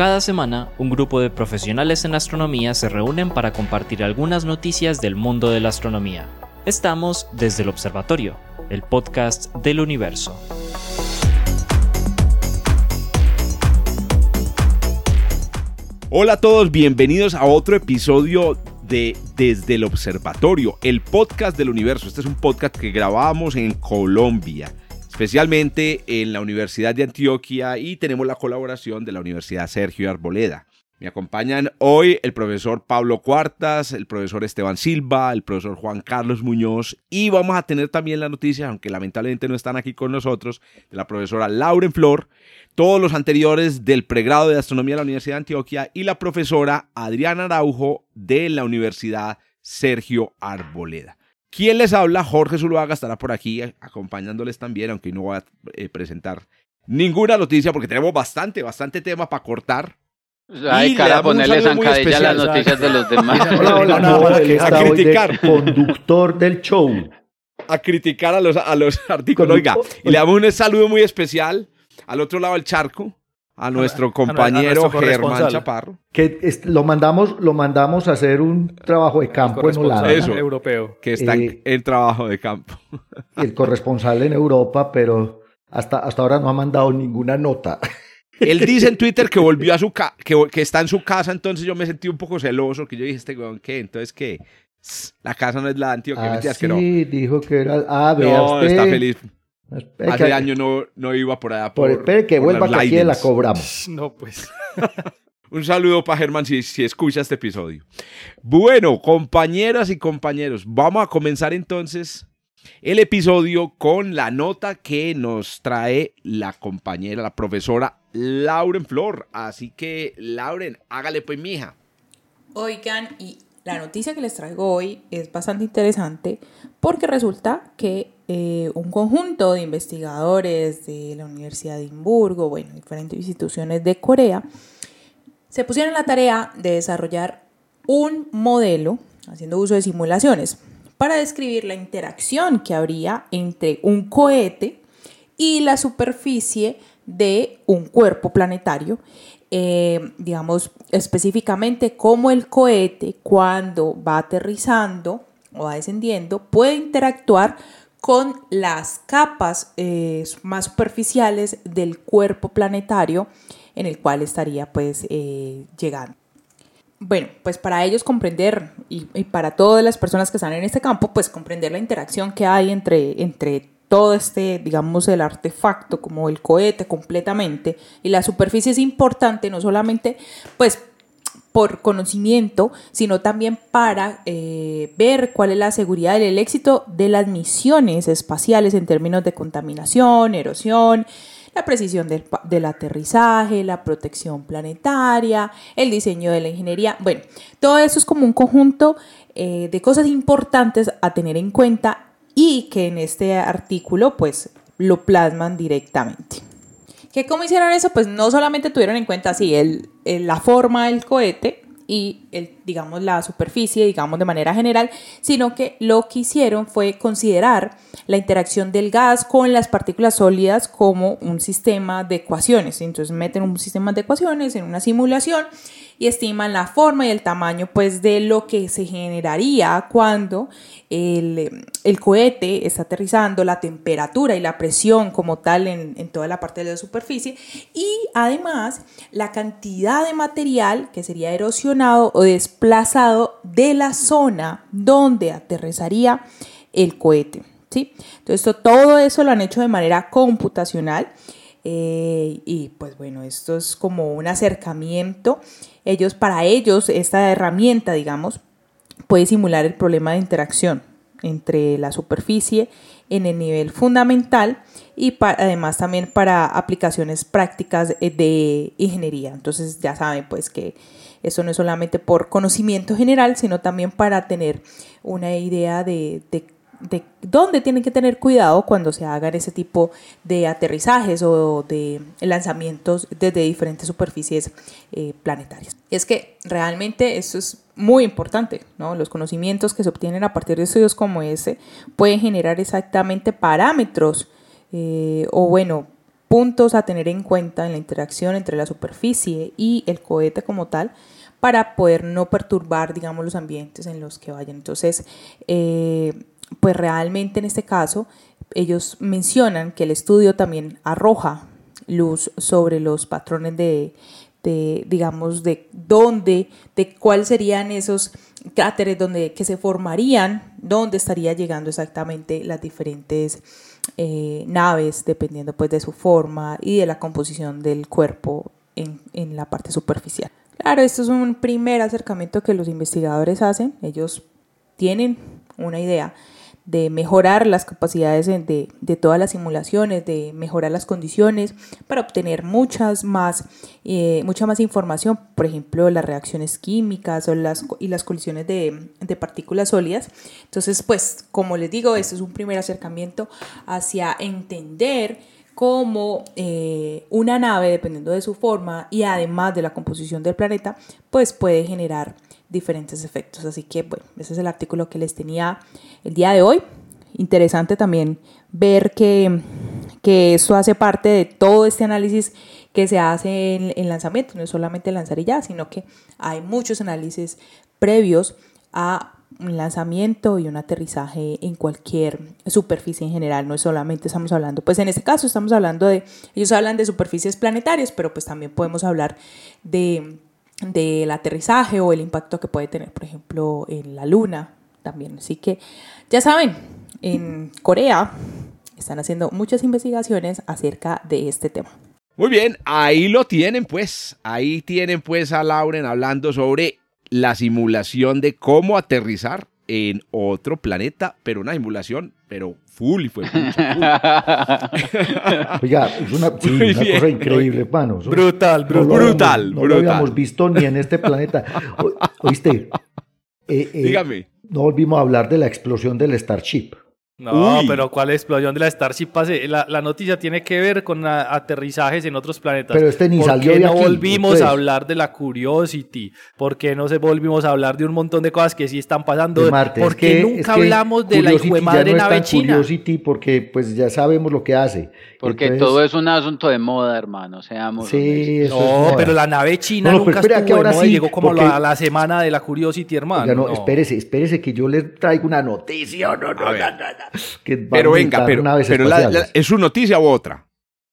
Cada semana, un grupo de profesionales en astronomía se reúnen para compartir algunas noticias del mundo de la astronomía. Estamos desde el Observatorio, el podcast del universo. Hola a todos, bienvenidos a otro episodio de Desde el Observatorio, el podcast del universo. Este es un podcast que grabamos en Colombia, especialmente en la Universidad de Antioquia y tenemos la colaboración de la Universidad Sergio Arboleda. Me acompañan hoy el profesor Pablo Cuartas, el profesor Esteban Silva, el profesor Juan Carlos Muñoz y vamos a tener también la noticia, aunque lamentablemente no están aquí con nosotros, de la profesora Lauren Flor, todos los anteriores del pregrado de Astronomía de la Universidad de Antioquia y la profesora Adriana Araujo de la Universidad Sergio Arboleda. ¿Quién les habla? Jorge Zuluaga estará por aquí acompañándoles también, aunque no voy a eh, presentar ninguna noticia porque tenemos bastante, bastante tema para cortar. Ay, cara, ponerle zancadilla a las noticias de los demás. a criticar. conductor del show. A criticar a los, a los artículos. Oiga, y le damos un saludo muy especial al otro lado del charco, a nuestro compañero Germán Chaparro. Que lo mandamos, lo mandamos a hacer un trabajo de campo en Holanda. Eso, europeo. Que está en, eh, trabajo de campo. El corresponsal en Europa, pero hasta, hasta ahora no ha mandado ninguna nota. Él dice en Twitter que volvió a su casa, que, que, está en su casa, entonces yo me sentí un poco celoso, que yo dije, este weón, ¿qué? Entonces, ¿qué? La casa no es la de Antioquia, ah, sí, dijo que era... Ah, vea No, está feliz. Hace años no, no iba por allá. Por, espere que vuelva que aquí la cobramos. No, pues. Un saludo para Germán si, si escucha este episodio. Bueno, compañeras y compañeros, vamos a comenzar entonces el episodio con la nota que nos trae la compañera, la profesora Lauren Flor. Así que, Lauren, hágale pues, mija. Oigan, y la noticia que les traigo hoy es bastante interesante porque resulta que eh, un conjunto de investigadores de la Universidad de Edimburgo, bueno, diferentes instituciones de Corea, se pusieron la tarea de desarrollar un modelo, haciendo uso de simulaciones, para describir la interacción que habría entre un cohete y la superficie de un cuerpo planetario eh, digamos, específicamente cómo el cohete cuando va aterrizando o va descendiendo puede interactuar con las capas eh, más superficiales del cuerpo planetario en el cual estaría pues eh, llegando. Bueno, pues para ellos comprender y, y, para todas las personas que están en este campo, pues comprender la interacción que hay entre, entre todo este, digamos, el artefacto como el cohete completamente y la superficie es importante no solamente pues por conocimiento, sino también para eh, ver cuál es la seguridad del éxito de las misiones espaciales en términos de contaminación, erosión, la precisión del, del, aterrizaje, la protección planetaria, el diseño de la ingeniería. Bueno, todo eso es como un conjunto eh, de cosas importantes a tener en cuenta y que en este artículo pues lo plasman directamente. ¿Qué cómo hicieron eso? Pues no solamente tuvieron en cuenta así el, la forma del cohete y el, digamos la superficie, digamos de manera general, sino que lo que hicieron fue considerar la interacción del gas con las partículas sólidas como un sistema de ecuaciones. Entonces meten un sistema de ecuaciones en una simulación y estiman la forma y el tamaño pues de lo que se generaría cuando el, cohete está aterrizando, la temperatura y la presión como tal en, en toda la parte de la superficie y además la cantidad de material que sería erosionado o desplazado de la zona donde aterrizaría el cohete. ¿sí? Entonces todo eso lo han hecho de manera computacional eh, y pues bueno, esto es como un acercamiento. Ellos, para ellos, esta herramienta, digamos, puede simular el problema de interacción entre la superficie en el nivel fundamental y además también para aplicaciones prácticas de ingeniería. Entonces ya saben pues que eso no es solamente por conocimiento general, sino también para tener una idea de, de de dónde tienen que tener cuidado cuando se hagan ese tipo de aterrizajes o de lanzamientos desde diferentes superficies eh, planetarias. Es que realmente eso es muy importante, ¿no? Los conocimientos que se obtienen a partir de estudios como ese pueden generar exactamente parámetros eh, o bueno, puntos a tener en cuenta en la interacción entre la superficie y el cohete como tal para poder no perturbar, digamos, los ambientes en los que vayan. Entonces, eh, pues realmente en este caso, ellos mencionan que el estudio también arroja luz sobre los patrones de, de digamos, de dónde, de cuáles serían esos cráteres donde, que se formarían, dónde estaría llegando exactamente las diferentes eh, naves, dependiendo pues de su forma y de la composición del cuerpo en, en la parte superficial. Claro, esto es un primer acercamiento que los investigadores hacen, ellos tienen una idea de mejorar las capacidades de, de, todas las simulaciones, de mejorar las condiciones para obtener muchas más, eh, mucha más información, por ejemplo, las reacciones químicas o las, y las colisiones de, de, partículas sólidas. Entonces, pues, como les digo, esto es un primer acercamiento hacia entender cómo eh, una nave, dependiendo de su forma y además de la composición del planeta, pues puede generar diferentes efectos. Así que, bueno, ese es el artículo que les tenía el día de hoy. Interesante también ver que, que eso hace parte de todo este análisis que se hace en, en lanzamiento. No es solamente lanzar y ya, sino que hay muchos análisis previos a un lanzamiento y un aterrizaje en cualquier superficie en general, no solamente estamos hablando, pues en este caso estamos hablando de, ellos hablan de superficies planetarias, pero pues también podemos hablar de del aterrizaje o el impacto que puede tener, por ejemplo, en la luna también. Así que ya saben, en Corea están haciendo muchas investigaciones acerca de este tema. Muy bien, ahí lo tienen pues, ahí tienen pues a Lauren hablando sobre la simulación de cómo aterrizar en otro planeta, pero una simulación, pero full y fue Oiga, es una, sí, una cosa increíble, mano. Brutal, brutal, no brutal. No, lo habíamos visto ni en este planeta. O, ¿Oíste? Eh, eh, Dígame. No volvimos a hablar de la explosión del Starship. No, Uy. pero ¿cuál explosión de la Starship? Pase? La, la, noticia tiene que ver con aterrizajes en otros planetas. Pero este ni ¿Por salió qué de no aquí, volvimos pues. a hablar de la Curiosity? ¿Por qué no se volvimos a hablar de un montón de cosas que sí están pasando? De Marte. ¿Por Es qué que- nunca es que hablamos de la hijo de ya madre no es tan china? Curiosity porque pues ya sabemos lo que hace. Porque Entonces, todo es un asunto de moda, hermano. Seamos Sí, eso es No, moda. pero la nave china No, nunca espera, estuvo que de ahora moda y sí, llegó como porque- a la semana de la Curiosity, hermano. Oiga, no, no. espérese, espérese que yo le traigo una noticia. No, no, A no, no, no, que Pero venga, pero, la-. ¿es su noticia u otra?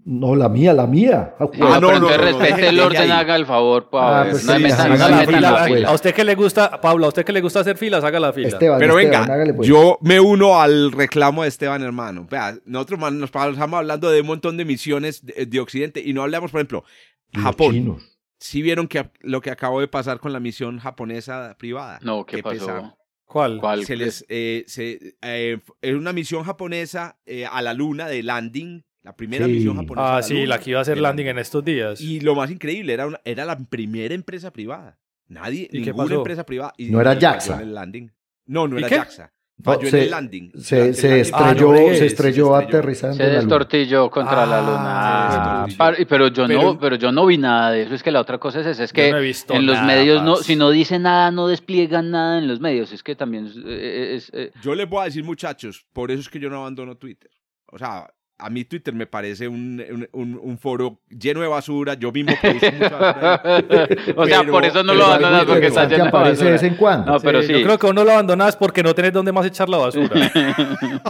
No, la mía, la mía. Ah, Ah, no, no, no, respete el orden, haga el favor, Ah, ver, pues no sí, me haga metan- la fila, la pues. fila. A usted que le gusta, Pablo, a usted que le gusta hacer filas, haga la fila. Esteban, Pero Esteban, venga, hágale, pues. yo me uno al reclamo de Esteban, hermano. Vea, nosotros man, nos pasamos hablando de un montón de misiones de, de Occidente y no hablamos, por ejemplo, Los Japón. chinos. ¿Sí vieron que, lo que acabó de pasar con la misión japonesa privada? No, ¿qué pasó? ¿Cuál? ¿Cuál? Se les, eh, se, eh, es una misión japonesa eh, a la luna de landing, la primera Sí. misión japonesa. a Ah, la sí, luna la que iba a hacer landing en estos días. Y lo más increíble, era, una, era la primera empresa privada. Nadie, ¿Y qué ninguna pasó? empresa privada. Y ¿No era JAXA? en el landing. No, no ¿Y era qué? JAXA. No, Falló en se- el landing. Se, Durante el se landing. Ah, no estrelló, se estrelló se estrelló. aterrizando Se en la luna. destortilló contra la luna. Ah, par- pero yo Pero- no, pero yo no vi nada de eso. Es que la otra cosa es esa, es que Yo no he visto en los nada, medios no, si no dice nada, no despliegan nada en los medios. Es que también es, eh, es- eh, Yo les voy a decir, muchachos, por eso es que yo no abandono Twitter. O sea, a mí Twitter me parece un, un, un- un foro lleno de basura. Yo mismo produzco mucha basura. o sea, Pero- por eso no pero lo abandonas porque está interesante lleno de aparece de basura. vez en cuando. No, pero sí. Yo creo que uno lo abandonas porque no tenés dónde más echar la basura.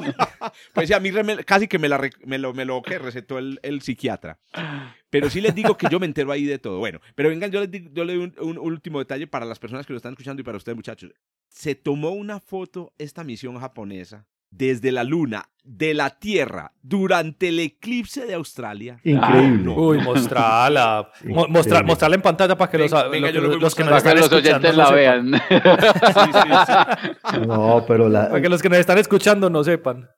Pues sí, a mí casi que me, la, me lo, me lo que recetó el, el psiquiatra. Pero sí les digo que yo me entero ahí de todo. Bueno, pero vengan, yo les, digo- yo le doy un, un último detalle para las personas que lo están escuchando y para ustedes, muchachos. Se tomó una foto esta misión japonesa desde la luna, de la Tierra, durante el eclipse de Australia. Increíble. no. Uy, mostrala. Mo- mostra- Increíble. mostrala en pantalla para que los, Venga, lo los que nos Para que están los oyentes escuchando la no sepan. vean. Sí, sí, sí. No, pero la, Para que los que nos están escuchando no sepan.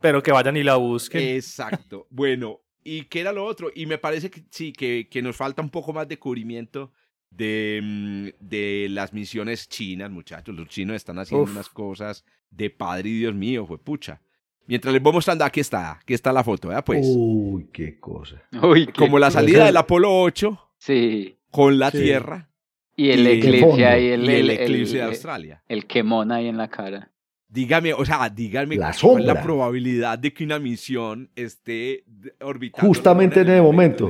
Pero que vayan y la busquen. Exacto. Bueno, ¿y qué era lo otro? Y me parece que sí, que, que nos falta un poco más de cubrimiento de, mm, de las misiones chinas, muchachos. Los chinos están haciendo Uf. unas cosas de padre y Dios mío, fue pucha. Mientras les voy mostrando, aquí está, aquí está la foto, ¿verdad? Pues, Uy, qué cosa. Uy, qué- como la salida del Apolo 8 Sí. con la Sí. Tierra Y el Y- eclipse fondo. ahí, el, y el el- eclipse de Australia. el quemón ahí en la cara. Dígame, o sea, dígame La cuál es la probabilidad de que una misión esté orbitando. Justamente en el el momento.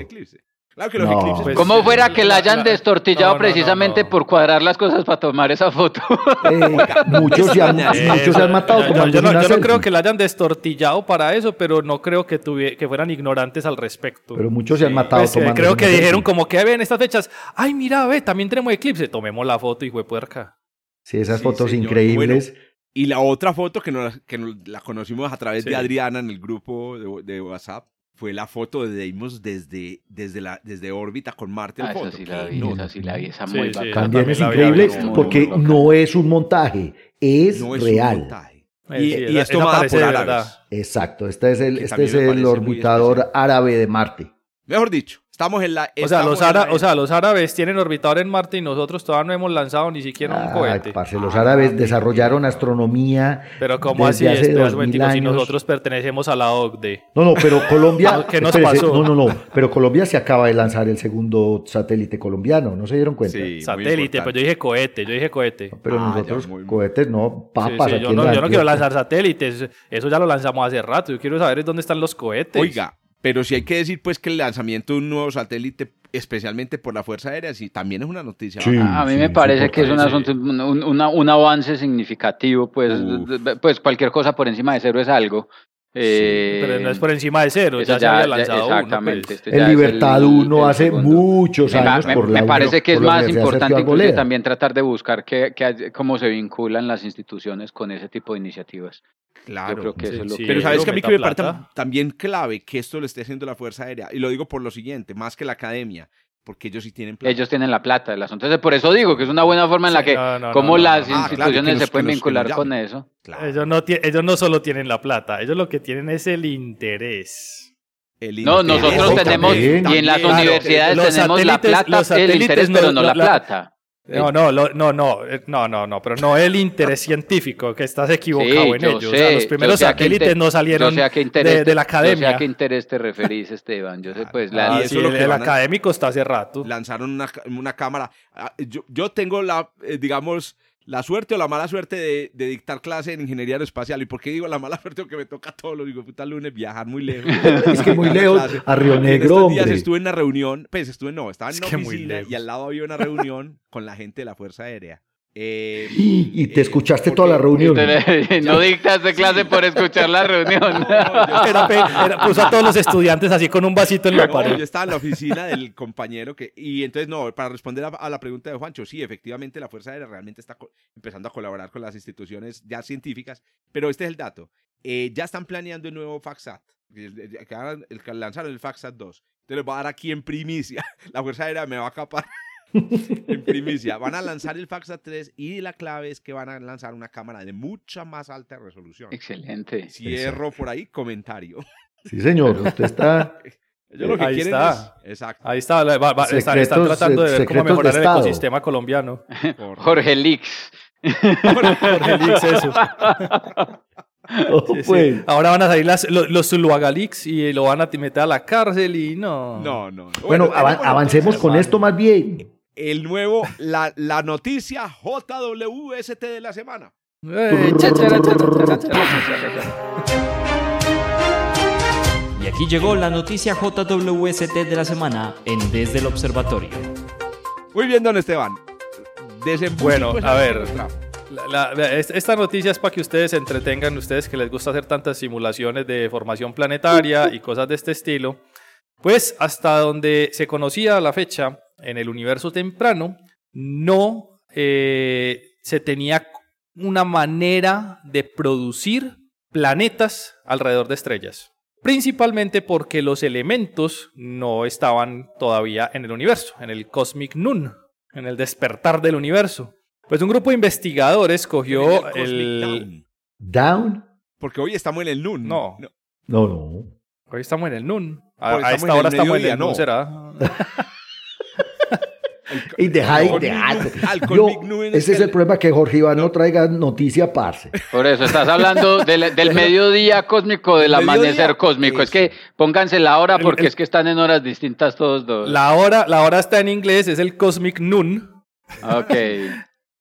Claro que los No. eclipses. Pues, Como eh, fuera que la hayan la- destortillado no, no, no, precisamente no. por cuadrar las cosas para tomar esa foto. Eh, muchos, se han, Eh, muchos se han matado yo, yo yo no creo que la hayan destortillado para eso, pero no creo que, fueran ignorantes al respecto. Pero muchos se han matado Pues, eh, tomando creo que dijeron como que ven estas fechas. Ay, mira, ve, también tenemos eclipse. Tomemos la foto, hijo de puerca. Sí, esas Sí, fotos señor. increíbles. Y la otra foto que nos, que nos la conocimos a través Sí. de Adriana en el grupo de, de WhatsApp fue la foto de Deimos desde, desde, la, desde órbita con Marte en Ah, esa sí la vi, esa sí la vi, esa Sí, muy sí, bacana. También es increíble vi, porque no es un montaje, es, No es un real. montaje. Y, y esa- es tomada por árabes. verdad. Exacto, este es el, este es el orbitador árabe de Marte. Mejor dicho, estamos en la. O sea, los o sea, árabes tienen orbitador en Marte y nosotros todavía no hemos lanzado ni siquiera un Ay, cohete. parce, los árabes desarrollaron astronomía Pero ¿cómo desde así? hace un 2000 momentico, si años. nosotros pertenecemos a la OCDE. No, no, pero Colombia. ¿Qué nos espérese, pasó? No, no, no. Pero Colombia se acaba de lanzar el segundo satélite colombiano. ¿No se dieron cuenta? Sí, Satélite, importante. pues yo dije cohete, yo dije cohete. Pero Ah, ya, nosotros, muy- cohetes, no, papas. sí, aquí yo, no, yo no quiero lanzar satélites, eso ya lo lanzamos hace rato. Yo quiero saber dónde están los cohetes. Oiga, pero sí hay que decir pues que el lanzamiento de un nuevo satélite, especialmente por la Fuerza Aérea, sí, también es una noticia. Sí. A mí sí, me parece que es un, asunto, un, un- una- un avance significativo, pues, Uf. pues cualquier cosa por encima de cero es algo. Eh, Pero no es por encima de cero, eso ya, se había lanzado uno, exactamente. pues. este ya El Libertad el- 1 el hace segundo. muchos Me, años me- por me la parece que es más importante también tratar de buscar que, cómo se vinculan las instituciones con ese tipo de iniciativas. Claro. Yo creo que eso es lo Sí, que... Pero sabes que a mí que me parece también clave que esto lo esté haciendo la Fuerza Aérea. Y lo digo por lo siguiente, más que la academia, porque ellos sí tienen plata. Ellos tienen la plata del asunto. Entonces, por eso digo que es una buena forma en la Sí, que no, no, cómo no, no, las no. Ah, claro, instituciones se pueden vincular con eso. Claro. Ellos no, ellos no solo tienen la plata, ellos lo que tienen es el interés. El No, interés nosotros Eso tenemos, también. y en las También. universidades tenemos la plata, los el interés, no- pero no la- plata. No, no, lo- no, no, eh, no, no, no, pero no el interés científico, que estás equivocado Sí, en yo ellos. o sé, sea, los primeros sé satélites inter- no salieron yo sé a qué interés de, de la Yo sé academia. a qué interés te referís, Esteban. Yo sé, pues, la, Ah, Y eso sí, es lo el, que el a- académico está hace rato. lanzaron una, una cámara. Ah, Yo, yo tengo la, eh, digamos, la suerte o la mala suerte de, de dictar clase en ingeniería aeroespacial. ¿Y por qué digo la mala suerte? Porque me toca todos los digo, puta lunes viajar muy lejos. Es que muy lejos, clase. a Río Y en Negro, estos días hombre. estuve en una reunión, pues estuve, no, estaba en Es una oficina lejos. y al lado había una reunión con la gente de la Fuerza Aérea. Eh, Y te eh, escuchaste porque- toda la reunión. no dictaste clase por escuchar la reunión. Era pe- era- puso a todos los estudiantes así con un vasito en la No, pared. yo estaba en la oficina del compañero que... Y entonces, no, para responder a, a la pregunta de Juancho, sí, efectivamente la Fuerza Aérea realmente está empezando a colaborar con las instituciones ya científicas, pero este es el dato. Eh, ya están planeando el nuevo el que lanzaron el FACSAT 2. Entonces les voy a dar aquí en primicia. La Fuerza Aérea me va a capar en primicia. Van a lanzar el FACSAT 3 y la clave es que van a lanzar una cámara de mucha más alta resolución. Excelente. Cierro por ahí comentario. Sí, señor, usted está. Ellos lo que Ahí quieren está. es... Exacto. Ahí está, va- va- están, tratando de ver cómo mejorar el ecosistema colombiano. Jorge Lix. Jorge Lix, eso. Oh, Sí, sí. pues. Ahora van a salir las- los, los Zuluagalix y lo van a meter a la cárcel y no. No, no. no. Bueno, avancemos con esto más bien el nuevo, la, la noticia JWST de la semana. Y aquí llegó la noticia JWST de la semana en Desde el Observatorio. Muy bien, don Esteban. Bueno, a ver. La, la, esta noticia es para que ustedes se entretengan, ustedes que les gusta hacer tantas simulaciones de formación planetaria y cosas de este estilo. Pues hasta donde se conocía la fecha, en el universo temprano, no eh, se tenía una manera de producir planetas alrededor de estrellas. Principalmente porque los elementos no estaban todavía en el universo, en el Cosmic Noon, en el despertar del universo. Pues un grupo de investigadores cogió Cosmic el... Down. ¿Down? Porque hoy estamos en el NUN. No. No, no. Hoy estamos en el Noon. A, a estamos esta en el hora estamos en mediodía, el Noon, no. ¿será? Y deja y deja. Noon. Al Yo- Cosmic Noon ese es el problema que Jorge Iván no traiga noticia, parce. Por eso, estás hablando del, del mediodía cósmico, del Mediodía, amanecer cósmico. Es que pónganse la hora porque El- es que están en horas distintas todos dos. La hora, la hora está en inglés, es el Cosmic Noon. Ok.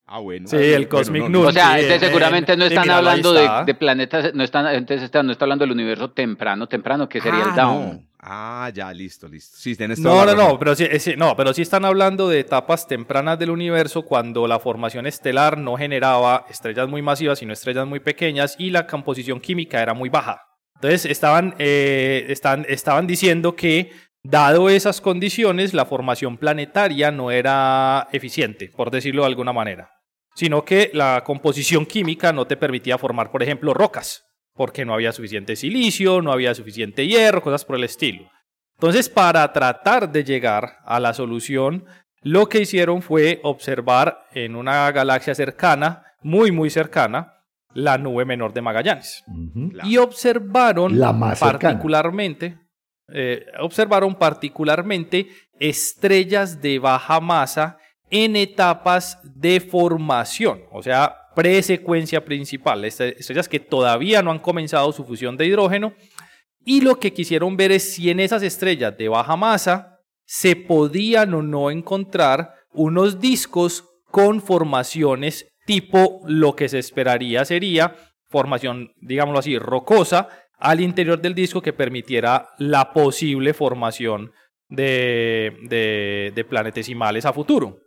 Ah, bueno. Sí, Ah, el bueno, Cosmic no, Noon. O sea, Sí, entonces en- seguramente no en- están hablando de, está. de planetas, no están, entonces está- no está hablando del universo temprano, temprano, que sería Ah, el Down. no. Ah, ya, listo, listo. Sí, No, no, no, pero sí, eh, sí, no, pero sí están hablando de etapas tempranas del universo cuando la formación estelar no generaba estrellas muy masivas, sino estrellas muy pequeñas y la composición química era muy baja. Entonces estaban, eh, están, estaban diciendo que, dado esas condiciones, la formación planetaria no era eficiente, por decirlo de alguna manera, sino que la composición química no te permitía formar, por ejemplo, rocas, porque no había suficiente silicio, no había suficiente hierro, cosas por el estilo. Entonces, para tratar de llegar a la solución, lo que hicieron fue observar en una galaxia cercana, muy, muy cercana, la nube menor de Magallanes. Y observaron La más particularmente, eh, observaron particularmente estrellas de baja masa en etapas de formación, o sea, presecuencia principal, est- estrellas que todavía no han comenzado su fusión de hidrógeno, y lo que quisieron ver es si en esas estrellas de baja masa se podían o no encontrar unos discos con formaciones tipo lo que se esperaría sería formación, digámoslo así, rocosa al interior del disco que permitiera la posible formación de, de planetesimales a futuro.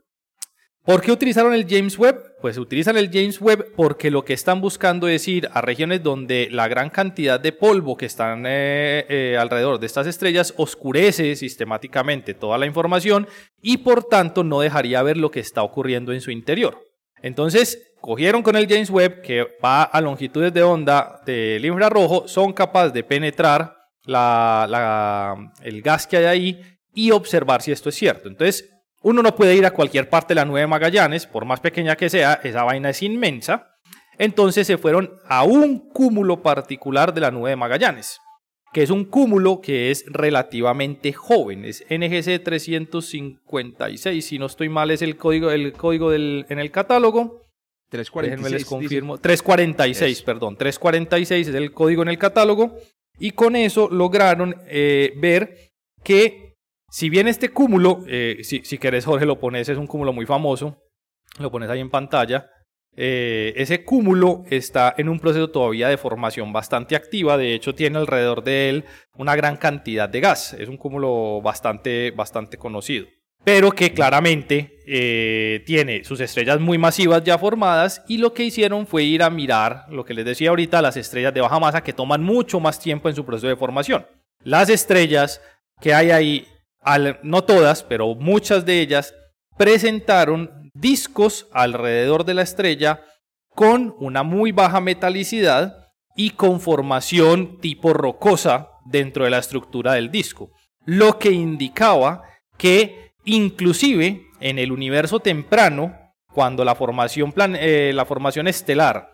¿Por qué utilizaron el James Webb? Pues utilizan el James Webb porque lo que están buscando es ir a regiones donde la gran cantidad de polvo que están eh, eh, alrededor de estas estrellas oscurece sistemáticamente toda la información y por tanto no dejaría ver lo que está ocurriendo en su interior. Entonces, cogieron con el James Webb, que va a longitudes de onda del infrarrojo, son capaces de penetrar el gas que hay ahí y observar si esto es cierto. Entonces, uno no puede ir a cualquier parte de la nube de Magallanes, por más pequeña que sea, esa vaina es inmensa. Entonces se fueron a un cúmulo particular de la nube de Magallanes, que es un cúmulo que es relativamente joven, es NGC 356, si no estoy mal es el código, el código del, en el catálogo. 346. Déjenme les confirmo. 346, Eso. perdón. 346 es el código en el catálogo. Y con eso lograron eh, ver que, si bien este cúmulo, eh, si, querés, Jorge, lo pones, es un cúmulo muy famoso, lo pones ahí en pantalla. eh, ese cúmulo está en un proceso todavía de formación bastante activa. De hecho, tiene alrededor de él una gran cantidad de gas. Es un cúmulo bastante, bastante conocido pero que claramente eh, tiene sus estrellas muy masivas ya formadas y lo que hicieron fue ir a mirar, lo que les decía ahorita, las estrellas de baja masa que toman mucho más tiempo en su proceso de formación. Las estrellas que hay ahí, no todas, pero muchas de ellas, presentaron discos alrededor de la estrella con una muy baja metalicidad y con formación tipo rocosa dentro de la estructura del disco, lo que indicaba que inclusive en el universo temprano, cuando la formación, eh, la formación estelar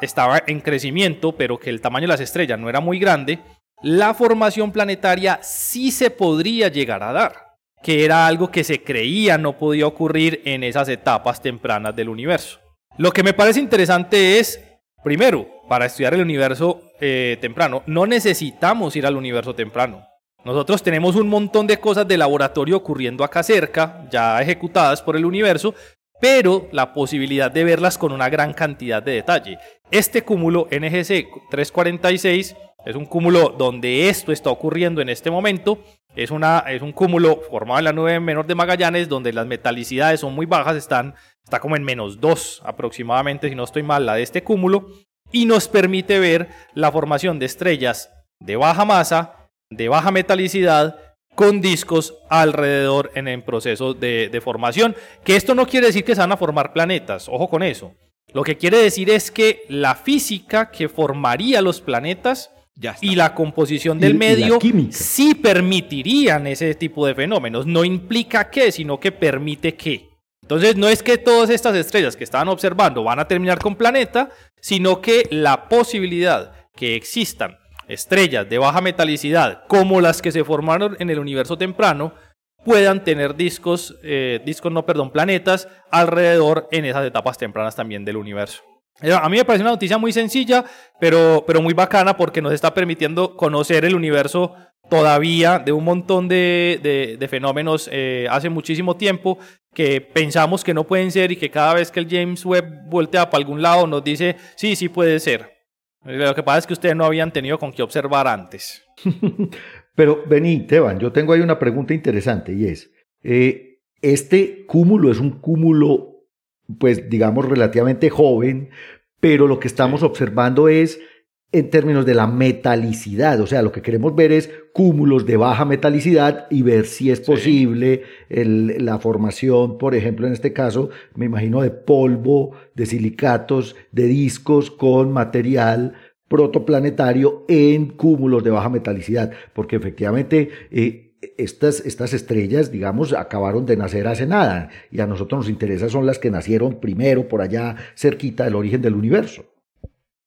estaba en crecimiento, pero que el tamaño de las estrellas no era muy grande, la formación planetaria sí se podría llegar a dar, que era algo que se creía no podía ocurrir en esas etapas tempranas del universo. Lo que me parece interesante es, primero, para estudiar el universo eh, temprano, no necesitamos ir al universo temprano. Nosotros tenemos un montón de cosas de laboratorio ocurriendo acá cerca, ya ejecutadas por el universo, pero la posibilidad de verlas con una gran cantidad de detalle. Este cúmulo NGC 346 es un cúmulo donde esto está ocurriendo en este momento. Es, una, es un cúmulo formado en la nube menor de Magallanes, donde las metalicidades son muy bajas, están, está como en menos 2 aproximadamente, si no estoy mal, la de este cúmulo, y nos permite ver la formación de estrellas de baja masa, de baja metalicidad, con discos alrededor en el proceso de, formación. Que esto no quiere decir que se van a formar planetas, ojo con eso. Lo que quiere decir es que la física que formaría los planetas Ya y la composición del y medio sí permitirían ese tipo de fenómenos. No implica que, sino que permite que. Entonces no es que todas estas estrellas que estaban observando van a terminar con planeta, sino que la posibilidad que existan estrellas de baja metalicidad como las que se formaron en el universo temprano puedan tener discos, eh, discos no, perdón, planetas alrededor en esas etapas tempranas también del universo. Eh, A mí me parece una noticia muy sencilla, pero, pero muy bacana porque nos está permitiendo conocer el universo todavía de un montón de, de, fenómenos eh, hace muchísimo tiempo que pensamos que no pueden ser y que cada vez que el James Webb voltea para algún lado nos dice, sí, sí puede ser. Lo que pasa es que ustedes no habían tenido con qué observar antes. Pero vení, Teban, yo tengo ahí una pregunta interesante y es, eh, este cúmulo es un cúmulo, pues digamos, relativamente joven, pero lo que estamos observando es en términos de la metalicidad, o sea, lo que queremos ver es cúmulos de baja metalicidad y ver si es posible la formación, por ejemplo, en este caso, me imagino de polvo, de silicatos, de discos con material protoplanetario en cúmulos de baja metalicidad, porque efectivamente eh, estas, estas estrellas, digamos, acabaron de nacer hace nada y a nosotros nos interesa son las que nacieron primero por allá cerquita del origen del universo.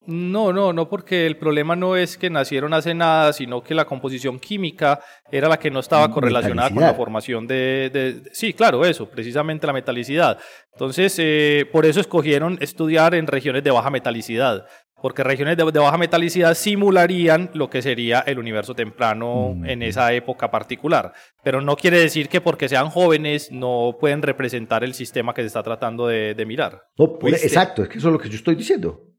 No, no, no, porque el problema no es que nacieron hace nada, sino que la composición química era la que no estaba correlacionada con la formación de, Sí, claro, eso, precisamente la metalicidad. Entonces, eh, por eso escogieron estudiar en regiones de baja metalicidad, porque regiones de, baja metalicidad simularían lo que sería el universo temprano en esa época particular. Pero no quiere decir que porque sean jóvenes no pueden representar el sistema que se está tratando de, mirar. Pues, exacto, es que eso es lo que yo estoy diciendo.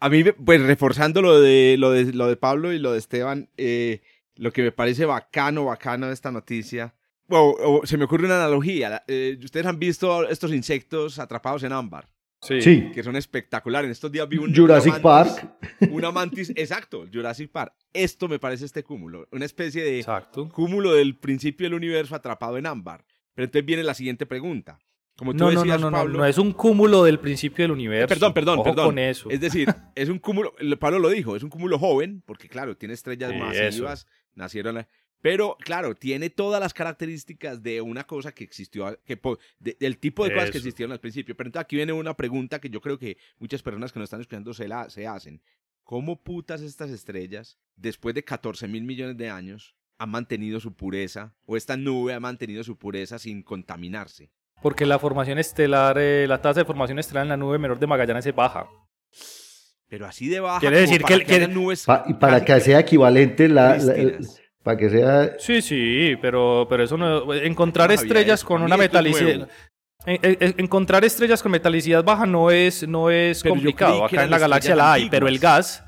A mí, pues reforzando lo de, lo de, lo de Pablo y lo de Esteban, eh, lo que me parece bacano, bacano de esta noticia, o, se me ocurre una analogía. Eh, Ustedes han visto estos insectos atrapados en ámbar. Sí. Que son espectaculares. En estos días vi un. Jurassic Park. Una mantis, exacto, Jurassic Park. Esto me parece este cúmulo. Una especie de cúmulo del principio del universo atrapado en ámbar. Pero entonces viene la siguiente pregunta. Como tú no, decías, no, no, Pablo, no, es un cúmulo del principio del universo. Perdón, perdón, Ojo perdón. Con eso. Es decir, es un cúmulo, Pablo lo dijo, es un cúmulo joven, porque claro, tiene estrellas masivas, nacieron, pero claro, tiene todas las características de una cosa que existió, que, del tipo de cosas que existieron al principio. Pero entonces aquí viene una pregunta que yo creo que muchas personas que nos están escuchando se, la, se hacen. ¿Cómo putas estas estrellas, después de 14 mil millones de años, han mantenido su pureza, o esta nube ha mantenido su pureza sin contaminarse? Porque la formación estelar, eh, la tasa de formación estelar en la nube menor de Magallanes es baja. Pero así de baja. Quiere decir que, que, nubes y para que sea equivalente la, para que sea. Sí, sí, pero, pero eso no. Encontrar estrellas con una metalicidad. encontrar estrellas con metalicidad baja no es, no es complicado. Acá en la galaxia la hay, pero el gas.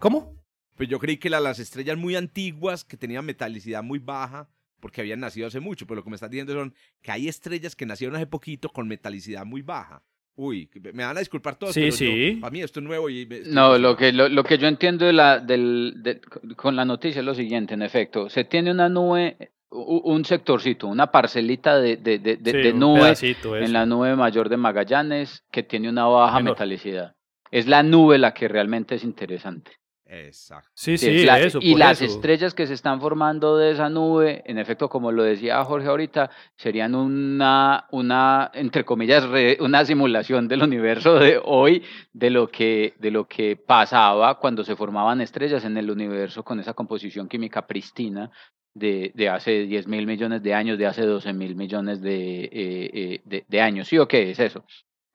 ¿Cómo? Pues yo creí que las estrellas muy antiguas que tenían metalicidad muy baja porque habían nacido hace mucho, pero lo que me estás diciendo son que hay estrellas que nacieron hace poquito con metalicidad muy baja. Uy, me van a disculpar todos, sí, pero sí. para mí esto es nuevo y... no, lo que, lo, que yo entiendo de la, del, con la noticia es lo siguiente, en efecto, se tiene una nube, un sectorcito, una parcelita de, de, de, de nube en la nube mayor de Magallanes que tiene una baja metalicidad. Es la nube la que realmente es interesante. Exacto. Sí, sí, eso, Y las estrellas que se están formando de esa nube, en efecto, como lo decía Jorge ahorita, serían una, una entre comillas, una simulación del universo de hoy, de lo, que, de lo que pasaba cuando se formaban estrellas en el universo con esa composición química pristina de, de hace 10 mil millones de años, de hace 12 mil millones de, eh, eh, de, de años. ¿Sí o qué es eso?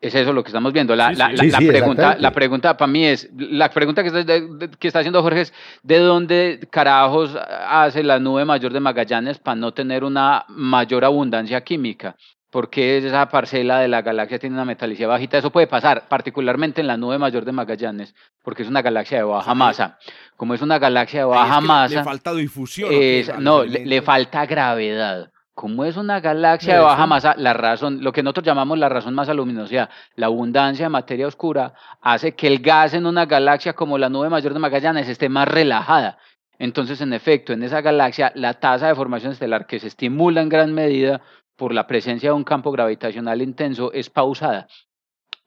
Es eso lo que estamos viendo. La, la, la, pregunta, la pregunta para mí es, la pregunta que está, que está haciendo Jorge es, ¿de dónde carajos hace la nube mayor de Magallanes para no tener una mayor abundancia química? Porque esa parcela de la galaxia tiene una metalicidad bajita. Eso puede pasar, particularmente en la nube mayor de Magallanes, porque es una galaxia de baja masa. Como es una galaxia de baja masa... Le falta difusión. no, le falta gravedad. Como es una galaxia de baja masa, la razón, lo que nosotros llamamos la razón masa luminosidad, la abundancia de materia oscura, hace que el gas en una galaxia como la nube mayor de Magallanes esté más relajada. Entonces, en efecto, en esa galaxia, la tasa de formación estelar que se estimula en gran medida por la presencia de un campo gravitacional intenso es pausada.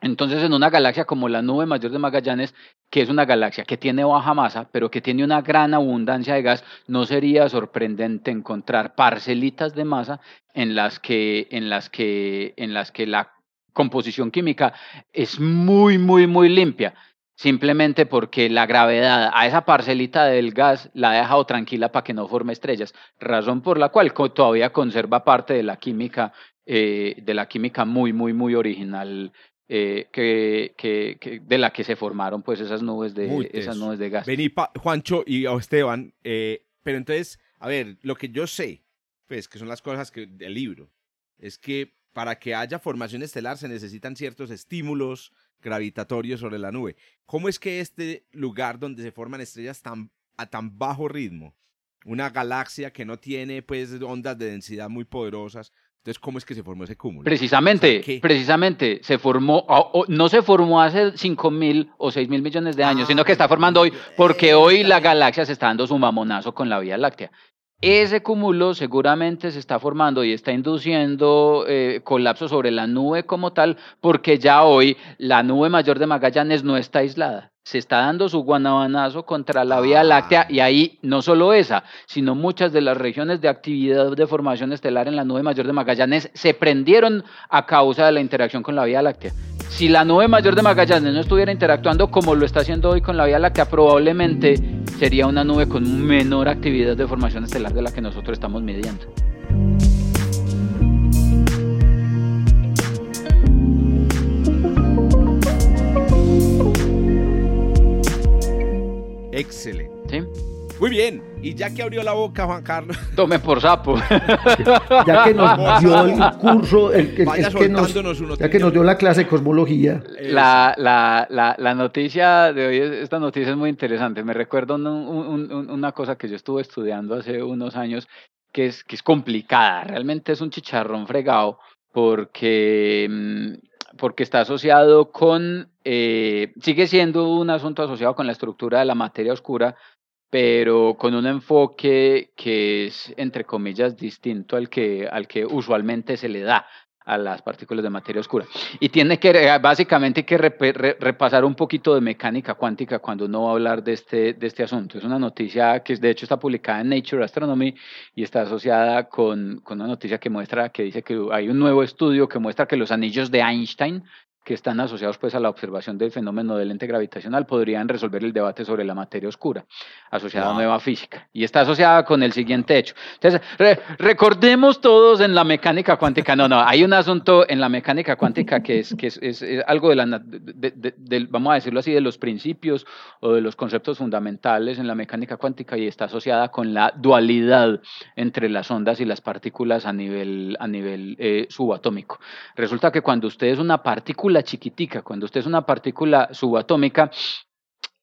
Entonces, en una galaxia como la nube mayor de Magallanes, que es una galaxia que tiene baja masa, pero que tiene una gran abundancia de gas, no sería sorprendente encontrar parcelitas de masa en las que, en las que, en las que la composición química es muy, muy, muy limpia. Simplemente porque la gravedad a esa parcelita del gas la ha dejado tranquila para que no forme estrellas, razón por la cual todavía conserva parte de la química, eh, de la química muy, muy, muy original eh, que, que, de la que se formaron pues esas nubes de, esas nubes de gas. Vení, Juancho y Esteban, eh, pero entonces a ver, lo que yo sé, pues que son las cosas que, del libro, es que para que haya formación estelar se necesitan ciertos estímulos gravitatorios sobre la nube. ¿Cómo es que este lugar donde se forman estrellas tan, a tan bajo ritmo, una galaxia que no tiene pues ondas de densidad muy poderosas, entonces, ¿cómo es que se formó ese cúmulo? Precisamente, precisamente, se formó, no se formó hace 5 mil o 6 mil millones de años, sino que está formando hoy, porque hoy la galaxia se está dando su mamonazo con la Vía Láctea. Ese cúmulo seguramente se está formando y está induciendo eh, colapso sobre la nube como tal, porque ya hoy la nube mayor de Magallanes no está aislada se está dando su guanabanazo contra la Vía Láctea ah. y ahí no solo esa, sino muchas de las regiones de actividad de formación estelar en la nube mayor de Magallanes se prendieron a causa de la interacción con la Vía Láctea. Si la nube mayor de Magallanes no estuviera interactuando como lo está haciendo hoy con la Vía Láctea, probablemente sería una nube con menor actividad de formación estelar de la que nosotros estamos midiendo. Excelente. Muy bien. Y ya que abrió la boca, Juan Carlos. Tome por sapo. ya que nos dio el curso, el, que nos, ya que nos dio la clase de cosmología. La, la, la, la, noticia de hoy, esta noticia es muy interesante. Me recuerdo una cosa que yo estuve estudiando hace unos años que es, que es complicada. Realmente es un chicharrón fregado porque mm, porque está asociado con, eh, sigue siendo un asunto asociado con la estructura de la materia oscura, pero con un enfoque que es, entre comillas, distinto al que, al que usualmente se le da a las partículas de materia oscura. Y tiene que, básicamente, que repasar un poquito de mecánica cuántica cuando uno va a hablar de este, de este asunto. Es una noticia que de hecho está publicada en Nature Astronomy y está asociada con, con una noticia que muestra, que dice que hay un nuevo estudio que muestra que los anillos de Einstein que están asociados pues a la observación del fenómeno del lente gravitacional podrían resolver el debate sobre la materia oscura asociada a nueva física y está asociada con el siguiente hecho. Entonces, recordemos todos en la mecánica cuántica, no, no, hay un asunto en la mecánica cuántica que es, que es, algo de la, vamos a decirlo así, de los principios o de los conceptos fundamentales en la mecánica cuántica y está asociada con la dualidad entre las ondas y las partículas a nivel, a nivel eh, subatómico. Resulta que cuando usted es una partícula chiquitica, cuando usted es una partícula subatómica,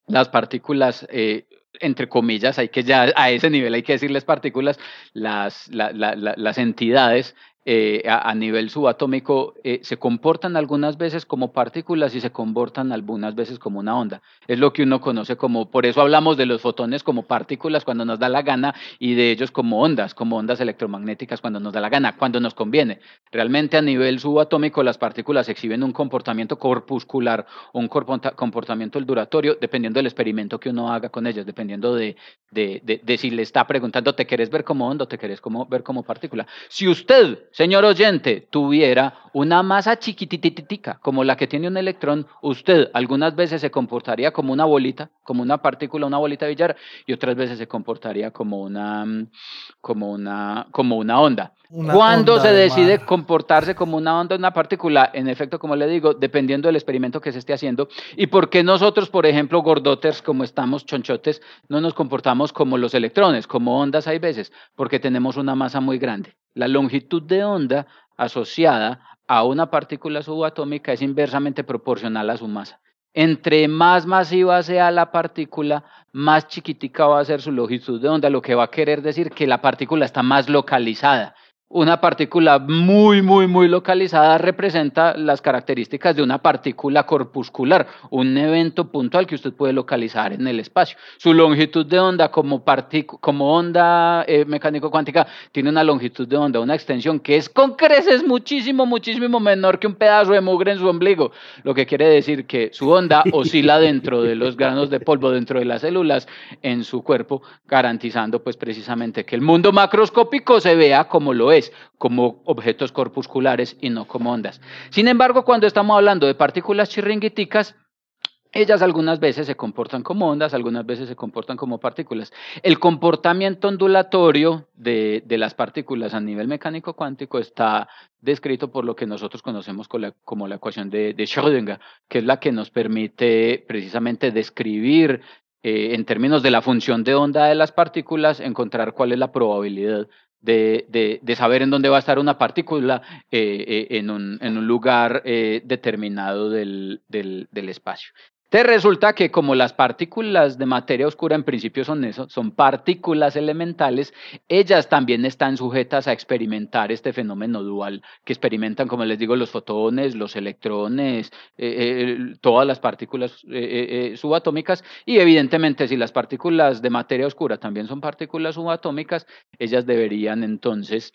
las partículas, eh, entre comillas, hay que ya a ese nivel hay que decirles partículas, las, las entidades eh, a, nivel subatómico eh, se comportan algunas veces como partículas y se comportan algunas veces como una onda. Es lo que uno conoce como, por eso hablamos de los fotones como partículas cuando nos da la gana y de ellos como ondas, como ondas electromagnéticas cuando nos da la gana, cuando nos conviene. Realmente a nivel subatómico las partículas exhiben un comportamiento corpuscular un comportamiento duratorio dependiendo del experimento que uno haga con ellas, dependiendo de, de, de, de si le está preguntando, ¿te querés ver como onda o te querés como, ver como partícula? Si usted señor oyente, tuviera una masa chiquititica como la que tiene un electrón, usted algunas veces se comportaría como una bolita, como una partícula, una bolita de billar, y otras veces se comportaría como una, como una, como una onda. ¿Cuándo se decide comportarse como una onda, una partícula? En efecto, como le digo, dependiendo del experimento que se esté haciendo. ¿Y por qué nosotros, por ejemplo, gordoters, como estamos chonchotes, no nos comportamos como los electrones, como ondas hay veces? Porque tenemos una masa muy grande. La longitud de onda asociada a una partícula subatómica es inversamente proporcional a su masa. Entre más masiva sea la partícula, más chiquitica va a ser su longitud de onda, lo que va a querer decir que la partícula está más localizada una partícula muy, muy, muy localizada representa las características de una partícula corpuscular, un evento puntual que usted puede localizar en el espacio. Su longitud de onda como, como onda eh, mecánico-cuántica tiene una longitud de onda, una extensión que es con creces muchísimo, muchísimo menor que un pedazo de mugre en su ombligo, lo que quiere decir que su onda oscila dentro de los granos de polvo, dentro de las células en su cuerpo, garantizando pues precisamente que el mundo macroscópico se vea como lo es como objetos corpusculares y no como ondas. Sin embargo, cuando estamos hablando de partículas chirringuiticas, ellas algunas veces se comportan como ondas, algunas veces se comportan como partículas. El comportamiento ondulatorio de, las partículas a nivel mecánico cuántico está descrito por lo que nosotros conocemos como la, ecuación de, de Schrödinger, que es la que nos permite precisamente describir eh, en términos de la función de onda de las partículas, encontrar cuál es la probabilidad de, de, de saber en dónde va a estar una partícula eh, eh, en, un, en, un, lugar determinado del, del, del espacio. Te resulta que como las partículas de materia oscura en principio son eso, son partículas elementales, ellas también están sujetas a experimentar este fenómeno dual que experimentan, como les digo, los fotones, los electrones, eh, eh, todas las partículas eh, subatómicas y evidentemente si las partículas de materia oscura también son partículas subatómicas, ellas deberían entonces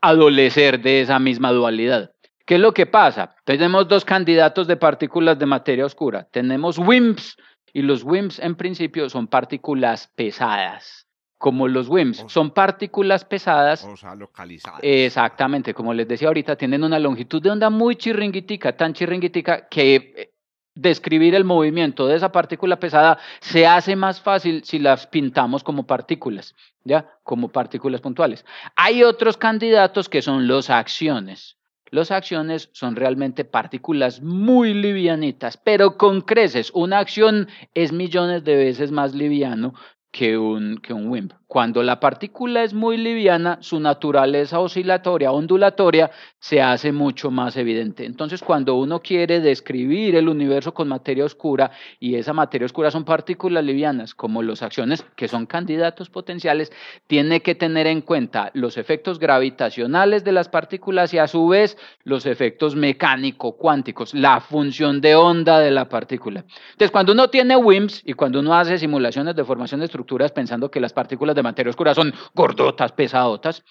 adolecer de esa misma dualidad. ¿Qué es lo que pasa? Tenemos dos candidatos de partículas de materia oscura. Tenemos WIMPs y los WIMPs en principio son partículas pesadas. Como los WIMPs son partículas pesadas. O sea, localizadas. Exactamente, como les decía ahorita, tienen una longitud de onda muy chirringuitica, tan chirringuitica que eh, describir el movimiento de esa partícula pesada se hace más fácil si las pintamos como partículas, ¿ya? Como partículas puntuales. Hay otros candidatos que son los acciones. Los acciones son realmente partículas muy livianitas, pero con creces. Una acción es millones de veces más liviano que un, que un WIMP. Cuando la partícula es muy liviana, su naturaleza oscilatoria, ondulatoria, se hace mucho más evidente. Entonces, cuando uno quiere describir el universo con materia oscura, y esa materia oscura son partículas livianas, como los acciones, que son candidatos potenciales, tiene que tener en cuenta los efectos gravitacionales de las partículas y a su vez los efectos mecánico-cuánticos, la función de onda de la partícula. Entonces, cuando uno tiene WIMPs y cuando uno hace simulaciones de formación de estructuras pensando que las partículas de materia oscura son gordotas, pesadotas,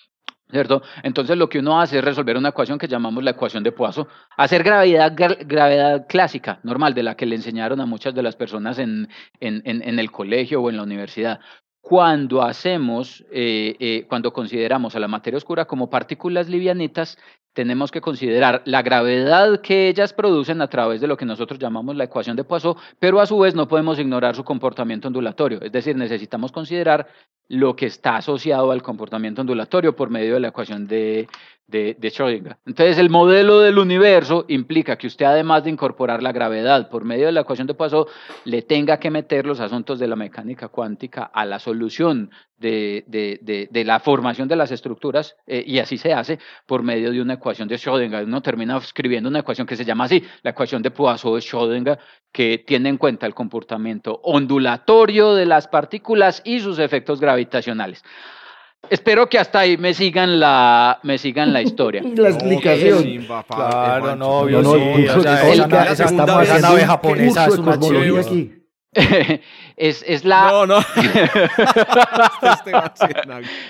¿cierto? Entonces lo que uno hace es resolver una ecuación que llamamos la ecuación de Poisson, hacer gravedad, gravedad clásica, normal, de la que le enseñaron a muchas de las personas en, en, en, el colegio o en la universidad. Cuando hacemos, eh, eh, cuando consideramos a la materia oscura como partículas livianitas, tenemos que considerar la gravedad que ellas producen a través de lo que nosotros llamamos la ecuación de Poisson, pero a su vez no podemos ignorar su comportamiento ondulatorio, es decir, necesitamos considerar lo que está asociado al comportamiento ondulatorio por medio de la ecuación de, de, Schrödinger. Entonces, el modelo del universo implica que usted, además de incorporar la gravedad por medio de la ecuación de Poisson, le tenga que meter los asuntos de la mecánica cuántica a la solución de, de la formación de las estructuras, eh, y así se hace por medio de una ecuación de Schrödinger. Uno termina escribiendo una ecuación que se llama así, la ecuación de Poisson de Schrödinger, que tiene en cuenta el comportamiento ondulatorio de las partículas y sus efectos gravitacionales. Espero que hasta ahí me sigan la, me sigan la historia. la explicación. claro, no, obvio, no, sí. O sea, esa, esa, estamos la nave japonesa es una aquí. es, es la... No, no.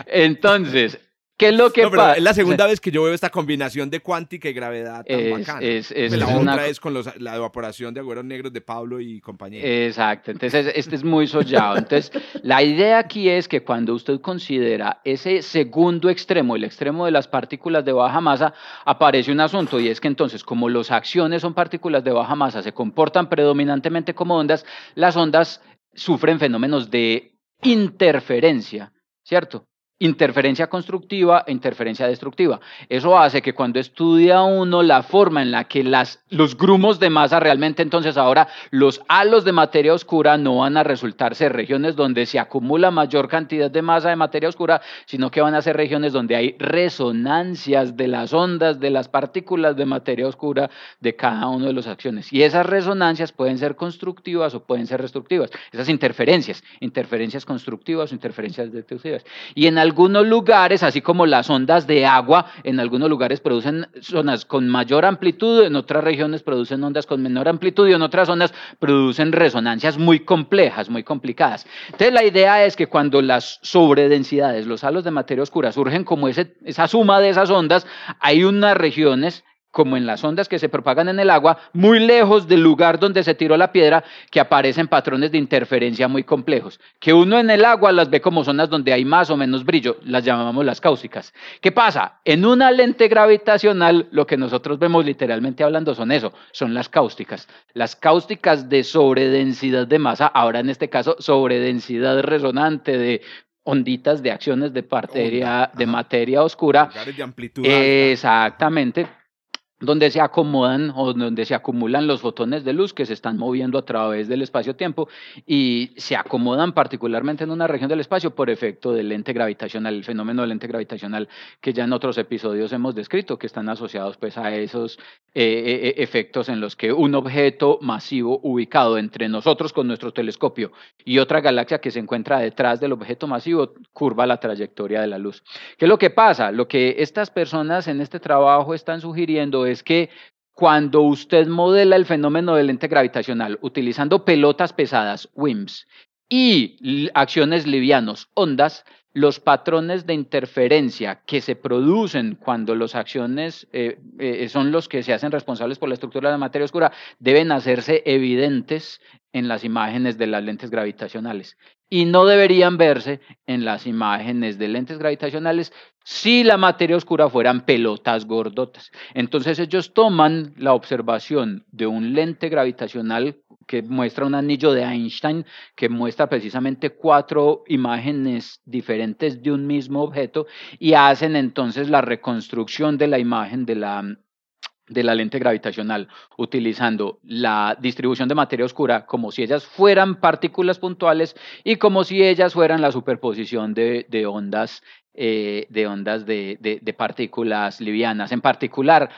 Entonces, ¿Qué es lo que pasa? Es la segunda vez que yo veo esta combinación de cuántica y gravedad tan es, bacana. Es, es, pues la otra es con los, la evaporación de agüeros negros de Pablo y compañía. Exacto, entonces este es muy sollado. Entonces, la idea aquí es que cuando usted considera ese segundo extremo, el extremo de las partículas de baja masa, aparece un asunto y es que entonces, como las acciones son partículas de baja masa, se comportan predominantemente como ondas, las ondas sufren fenómenos de interferencia, ¿cierto? Interferencia constructiva e interferencia destructiva. Eso hace que cuando estudia uno la forma en la que las, los grumos de masa realmente entonces ahora los halos de materia oscura no van a resultar ser regiones donde se acumula mayor cantidad de masa de materia oscura, sino que van a ser regiones donde hay resonancias de las ondas de las partículas de materia oscura de cada uno de las acciones. Y esas resonancias pueden ser constructivas o pueden ser destructivas. Esas interferencias, interferencias constructivas o interferencias destructivas. Y en algunos lugares, así como las ondas de agua, en algunos lugares producen zonas con mayor amplitud, en otras regiones producen ondas con menor amplitud y en otras zonas producen resonancias muy complejas, muy complicadas. Entonces la idea es que cuando las sobredensidades, los halos de materia oscura surgen como ese, esa suma de esas ondas, hay unas regiones como en las ondas que se propagan en el agua, muy lejos del lugar donde se tiró la piedra, que aparecen patrones de interferencia muy complejos, que uno en el agua las ve como zonas donde hay más o menos brillo, las llamamos las cáusticas. ¿Qué pasa? En una lente gravitacional, lo que nosotros vemos literalmente hablando son eso, son las cáusticas. Las cáusticas de sobredensidad de masa, ahora en este caso sobredensidad resonante de onditas de acciones de, materia, de materia oscura. De amplitud Exactamente donde se acomodan o donde se acumulan los fotones de luz que se están moviendo a través del espacio-tiempo y se acomodan particularmente en una región del espacio por efecto del lente gravitacional, el fenómeno del lente gravitacional que ya en otros episodios hemos descrito, que están asociados pues a esos eh, eh, eh, efectos en los que un objeto masivo ubicado entre nosotros con nuestro telescopio y otra galaxia que se encuentra detrás del objeto masivo curva la trayectoria de la luz. ¿Qué es lo que pasa? Lo que estas personas en este trabajo están sugiriendo es que cuando usted modela el fenómeno del lente gravitacional utilizando pelotas pesadas, WIMPs, y acciones livianos, ondas, los patrones de interferencia que se producen cuando las acciones eh, eh, son los que se hacen responsables por la estructura de la materia oscura deben hacerse evidentes en las imágenes de las lentes gravitacionales y no deberían verse en las imágenes de lentes gravitacionales si la materia oscura fueran pelotas gordotas. Entonces ellos toman la observación de un lente gravitacional que muestra un anillo de Einstein que muestra precisamente cuatro imágenes diferentes de un mismo objeto y hacen entonces la reconstrucción de la imagen de la, de la lente gravitacional utilizando la distribución de materia oscura como si ellas fueran partículas puntuales y como si ellas fueran la superposición de, de ondas eh, de ondas de, de, partículas livianas, en particular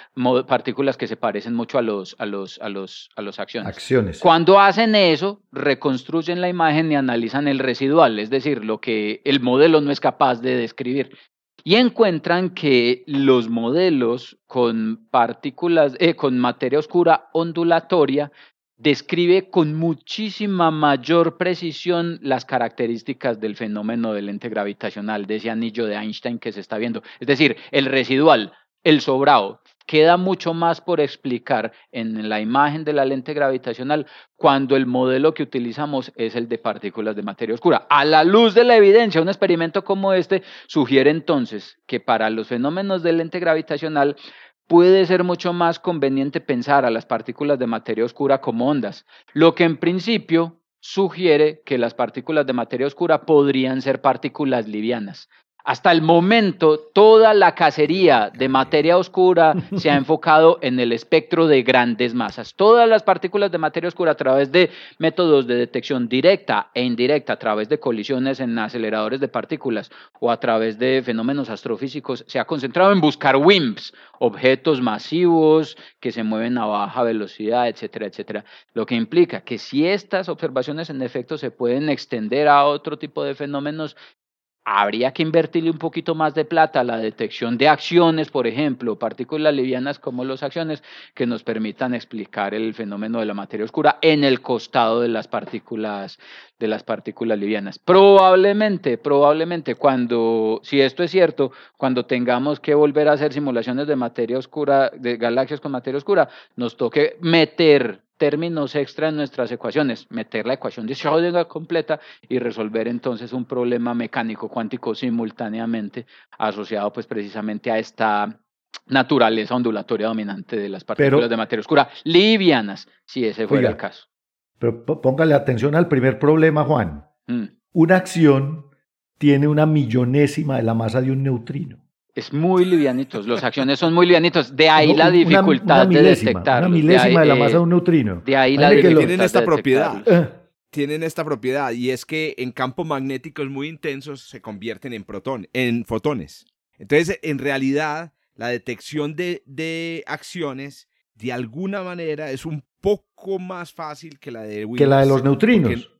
partículas que se parecen mucho a los, a los, a los, a los acciones. acciones. Cuando hacen eso, reconstruyen la imagen y analizan el residual, es decir, lo que el modelo no es capaz de describir. Y encuentran que los modelos con partículas, eh, con materia oscura ondulatoria describe con muchísima mayor precisión las características del fenómeno del lente gravitacional, de ese anillo de Einstein que se está viendo. Es decir, el residual, el sobrado, queda mucho más por explicar en la imagen de la lente gravitacional cuando el modelo que utilizamos es el de partículas de materia oscura. A la luz de la evidencia, un experimento como este sugiere entonces que para los fenómenos de lente gravitacional puede ser mucho más conveniente pensar a las partículas de materia oscura como ondas, lo que en principio sugiere que las partículas de materia oscura podrían ser partículas livianas, hasta el momento, toda la cacería de materia oscura se ha enfocado en el espectro de grandes masas. Todas las partículas de materia oscura a través de métodos de detección directa e indirecta, a través de colisiones en aceleradores de partículas o a través de fenómenos astrofísicos, se ha concentrado en buscar WIMPs, objetos masivos que se mueven a baja velocidad, etcétera, etcétera. Lo que implica que si estas observaciones en efecto se pueden extender a otro tipo de fenómenos, habría que invertirle un poquito más de plata a la detección de acciones, por ejemplo, partículas livianas como las acciones, que nos permitan explicar el fenómeno de la materia oscura en el costado de las partículas, de las partículas livianas. Probablemente, probablemente cuando, si esto es cierto, cuando tengamos que volver a hacer simulaciones de materia oscura, de galaxias con materia oscura, nos toque meter términos extra en nuestras ecuaciones, meter la ecuación de Schrödinger completa y resolver entonces un problema mecánico cuántico simultáneamente asociado pues precisamente a esta naturaleza ondulatoria dominante de las partículas de materia oscura livianas, si ese fuera el caso. Pero póngale atención al primer problema, Juan. Mm. Una acción tiene una millonésima de la masa de un neutrino es muy livianitos, los acciones son muy livianitos, de ahí la dificultad de detectar. Una milésima de, la masa de un neutrino. De ahí la dificultad tienen esta propiedad. Eh. Tienen esta propiedad y es que en campos magnéticos muy intensos se convierten en protón, en fotones. Entonces, en realidad, la detección de, de acciones de alguna manera es un poco más fácil que la de que la de los neutrinos.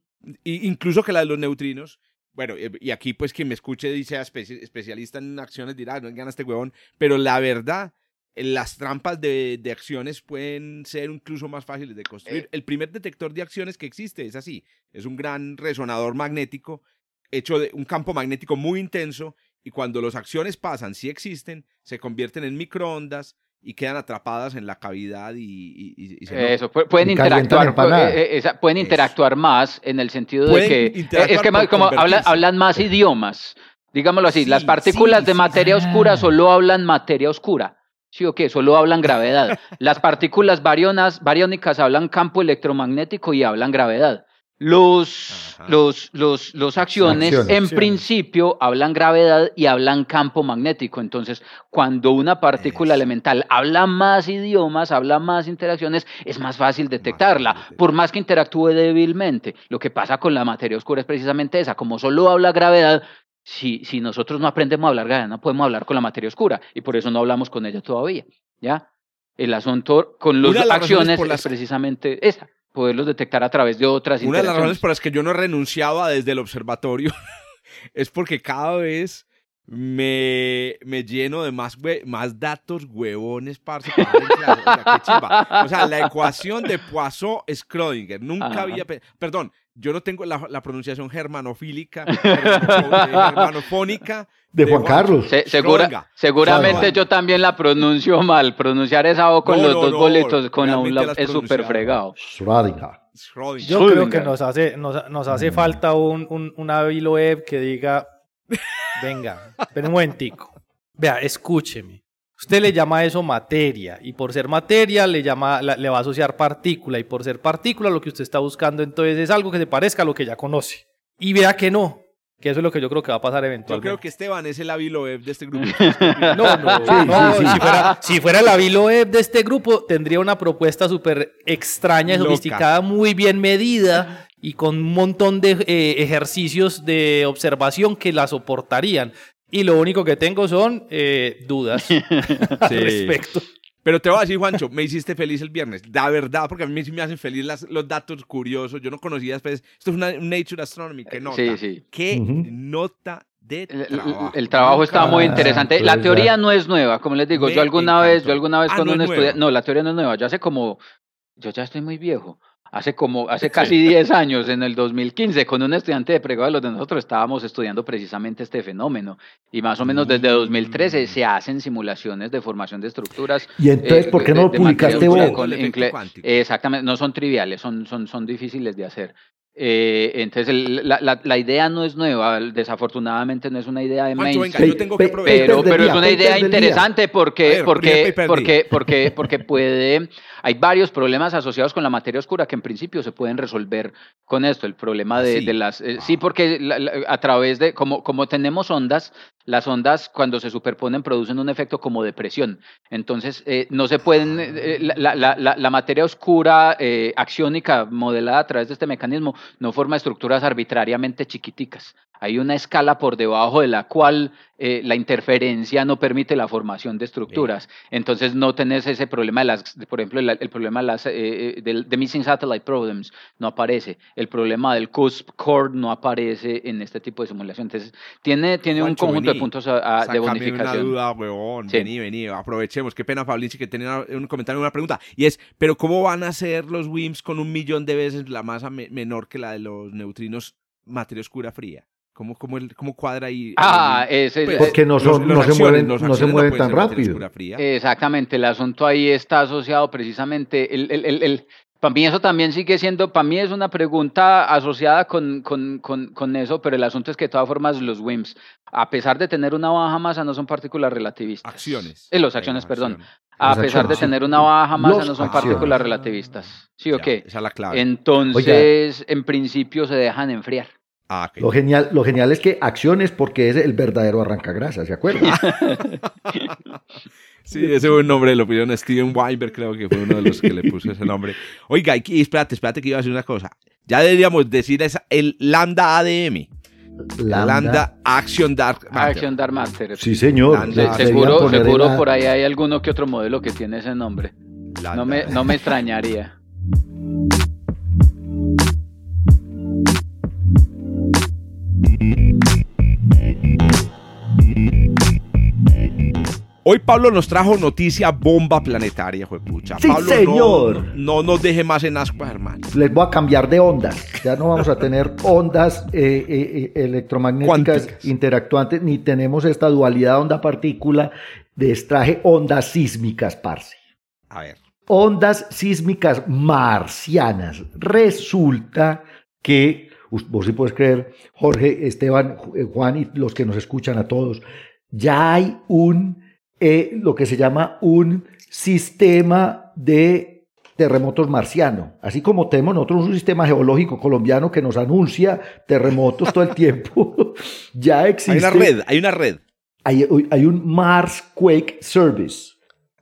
incluso que la de los neutrinos, bueno, eh, y aquí pues quien me escuche dice especialista en acciones dirá, no gana este huevón, pero la verdad, las trampas de, de, acciones pueden ser incluso más fáciles de construir. Eh. El primer detector de acciones que existe es así, es un gran resonador magnético hecho de un campo magnético muy intenso y cuando las acciones pasan, si existen, se convierten en microondas y quedan atrapadas en la cavidad y, eso pueden interactuar eh, eh, pueden interactuar más en el sentido de que es que como hablan, más idiomas digámoslo así las partículas de materia oscura solo hablan materia oscura. Sí o qué solo hablan gravedad. Las partículas barionas bariónicas hablan campo electromagnético y hablan gravedad Los, los, los, los acciones, Acciones. en Acciones. principio, hablan gravedad y hablan campo magnético. Entonces, cuando una partícula Eso. elemental habla más idiomas, habla más interacciones, es más fácil detectarla, fácil por más que interactúe débilmente. Lo que pasa con la materia oscura es precisamente esa. Como solo habla gravedad, si, si nosotros no aprendemos a hablar gravedad, no podemos hablar con la materia oscura. Y por eso no hablamos con ella todavía. ¿Ya? El asunto con las acciones es precisamente esa. Poderlos detectar a través de otras Una de las razones por las que yo no renunciaba desde el observatorio es porque cada vez me, me lleno de más, más datos huevones, parce, para clase. O sea. O sea, la ecuación de Poisson-Schrödinger. Nunca Ajá. había... pe- Perdón, yo no tengo la, la pronunciación germanofílica, germanofónica. De Juan Carlos. Se- segura- Schrödinger. seguramente yo también la pronuncio mal. Pronunciar esa O con No, los no, dos no, bolitos con un la has es súper fregado. Schrödinger. Schrödinger. Yo creo que nos hace, nos, nos hace falta un, un, una Web que diga, venga, espera un momentico. Vea, escúcheme. Usted le llama a eso materia y por ser materia le, llama, la- le va a asociar partícula y por ser partícula lo que usted está buscando entonces es algo que se parezca a lo que ya conoce. Y vea que no, que eso es lo que yo creo que va a pasar Yo eventualmente. creo que Esteban es el Aviloev de este grupo. No, no, Sí, no, sí, sí. Si, fuera, si fuera la Web de este grupo, tendría una propuesta súper extraña y Loca. sofisticada, muy bien medida y con un montón de eh, ejercicios de observación que la soportarían. Y lo único que tengo son eh, dudas al respecto. Pero te voy a decir, Juancho, me hiciste feliz el viernes. La verdad, porque a mí sí me hacen feliz las- los datos curiosos. Yo no conocía después. Esto es una un Nature Astronomy. ¿Qué nota? Sí, sí. ¿Qué nota de El, el- trabajo? el trabajo está muy Ah, interesante. pues La teoría no es nueva, como les digo. Me Yo alguna vez, yo alguna vez Ah, con no un es estudiante, nueva. no, la teoría no es nueva. Yo hace como, yo ya estoy muy viejo. Hace como, hace casi 10 años, en el 2015, con un estudiante de pregrado de los de nosotros estábamos estudiando precisamente este fenómeno. Y más o menos desde 2013 Mm. se hacen simulaciones de formación de estructuras. Y entonces, eh, ¿por qué de- no lo de publicaste vos? con. Exactamente, no son triviales, son, son, son difíciles de hacer. Eh, entonces, el- la, la, la idea no es nueva, desafortunadamente no es una idea de venga, yo tengo que. Pero, pero es una idea interesante porque, ver, porque, porque, porque, porque puede, hay varios problemas asociados con la materia oscura que en principio se pueden resolver con esto. El problema de, Sí. de las, eh, sí, porque la- la- a través de, como, como tenemos ondas, las ondas cuando se superponen producen un efecto como de presión. Entonces, eh, no se pueden, eh, la- la materia oscura eh, axiónica modelada a través de este mecanismo no forma estructuras arbitrariamente chiquiticas. Hay una escala por debajo de la cual eh, la interferencia no permite la formación de estructuras. Entonces no tenés ese problema de las, por ejemplo, el, el problema de las eh, eh, del de missing satellite problems no aparece. El problema del cusp core no aparece en este tipo de simulación. Entonces tiene, tiene un conjunto de puntos a- a- de Sácame una bonificación. duda, huevón. Sí. Vení, vení, aprovechemos. Qué pena, Fabrici, que tenía un comentario, una pregunta. Y es, ¿pero cómo van a ser los WIMPs con un millón de veces la masa me- menor que la de los neutrinos materia oscura fría? ¿Cómo, cómo, el- cómo cuadra ahí? Ah, ese, Pues, Porque no, son, los- los no se mueven, no se mueven tan rápido. Exactamente, el asunto ahí está asociado precisamente, el, el, el, el- para mí eso también sigue siendo, para mí es una pregunta asociada con, con, con, con eso, pero el asunto es que de todas formas los WIMPs, a pesar de tener una baja masa, no son partículas relativistas. Acciones. Eh, los acciones, perdón. acciones. A pesar de acciones, tener una baja masa, Los no son acciones. partículas relativistas. ¿Sí o Ya, qué? Esa es la clave. Entonces, en principio se dejan enfriar. Ah. Lo genial, lo genial es que acciones porque es el verdadero arrancagrasas, ¿se acuerdan? Sí, ese fue un nombre, lo pidieron Steven Weinberg, creo que fue uno de los que le puso ese nombre. Oiga, y, espérate, espérate que iba a decir una cosa. Ya deberíamos decir esa, el Lambda ADM. Lambda, Action Dark Matter. Action Dark Matter. Sí, señor. Se- Ah, seguro, seguro la- por ahí hay alguno que otro modelo que tiene ese nombre. Lambda. No me, no me extrañaría. Hoy Pablo nos trajo noticia bomba planetaria, juepucha. Sí, Pablo, señor. No, no nos deje más en ascuas, hermano. Les voy a cambiar de ondas. Ya no vamos a tener ondas eh, eh, eh, electromagnéticas Cuánticas. interactuantes, ni tenemos esta dualidad onda-partícula. Les traje ondas sísmicas, parce. A ver. Ondas sísmicas marcianas. Resulta que, vos sí puedes creer, Jorge, Esteban, eh, Juan y los que nos escuchan a todos, ya hay un, eh, lo que se llama un sistema de terremotos marciano. Así como tenemos nosotros un sistema geológico colombiano que nos anuncia terremotos todo el tiempo, ya existe. Hay una red, hay una red. Hay, hay un Mars Quake Service.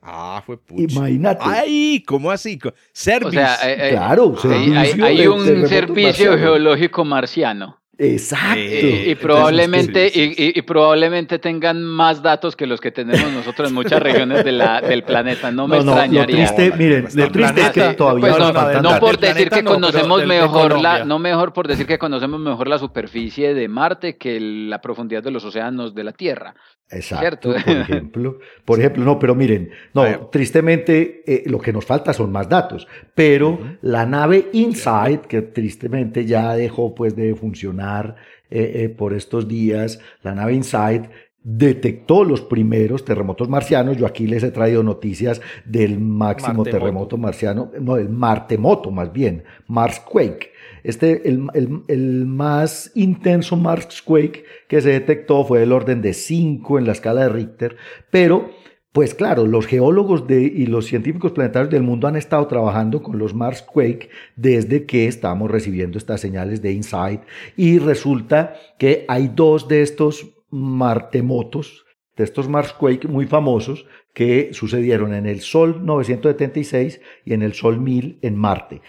Ah, fue pucha. Imagínate. Ay, ¿cómo así? Service. O sea, eh, eh, Claro, hay, hay- servicio hay de un terremotos servicio marcianos. geológico marciano. Exacto. Y, y Entonces, probablemente sí, sí, sí. y, y- y probablemente tengan más datos que los que tenemos nosotros en muchas regiones de la, del planeta. No me No, no, lo extrañaría. triste, miren, Bastante lo triste es que todavía Pues no, no, por decir que conocemos de mejor la, no mejor por decir que conocemos mejor la superficie de Marte que la profundidad de los océanos de la Tierra. Exacto, ¿Cierto? por ejemplo. Por ejemplo, no, pero miren, no, tristemente eh, lo que nos falta son más datos, pero la nave InSight, que tristemente ya dejó pues de funcionar eh, eh, por estos días, la nave InSight detectó los primeros terremotos marcianos. Yo aquí les he traído noticias del máximo Martemoto. terremoto marciano, no, el Martemoto más bien, Marsquake. Este, el, el- más intenso Marsquake que se detectó fue del orden de 5 en la escala de Richter, pero pues claro, los geólogos de, y los científicos planetarios del mundo han estado trabajando con los Marsquake desde que estamos recibiendo estas señales de InSight y resulta que hay dos de estos martemotos, de estos Marsquake muy famosos que sucedieron en el Sol 976 y en el Sol 1000 en Marte.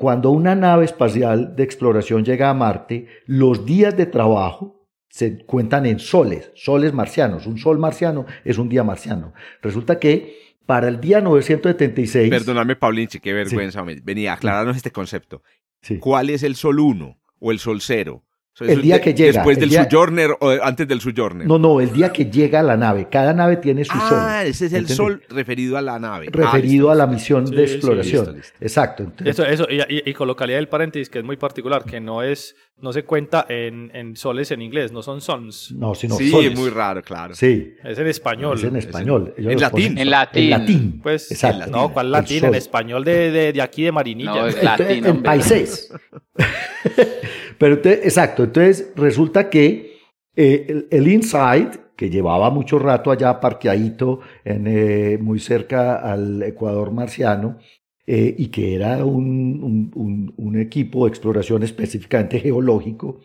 Cuando una nave espacial de exploración llega a Marte, los días de trabajo se cuentan en soles, soles marcianos. Un sol marciano es un día marciano. Resulta que para el día 976... Perdóname, Paulinche, qué vergüenza. Venía, aclararnos este concepto. Sí. ¿Cuál es el sol 1 o el sol 0? El día que llega, Después el del día- Sojourner o antes del Sojourner. No, no, el día que llega la nave. Cada nave tiene su sol. ah, ese es el ¿entendés? sol referido a la nave. Ah, referido listo, a la misión Sí, de sí, exploración. listo, listo. Exacto. entonces- Eso, eso, y, y- y colocaría el paréntesis que es muy particular, que no es, no se cuenta en, en soles en inglés, no son sons. no, sino sí, soles. muy raro, claro. Sí, Es en español. es en español. En latín. En latín. En latín. Pues, Exacto. no, ¿cuál El latín? En español de, de, de aquí de Marinilla. No, es Entonces, latín, en paisés. Pero entonces, exacto, entonces resulta que eh, el, el Insight, que llevaba mucho rato allá parqueadito, en, eh, muy cerca al Ecuador marciano, eh, y que era un, equipo de exploración específicamente geológico,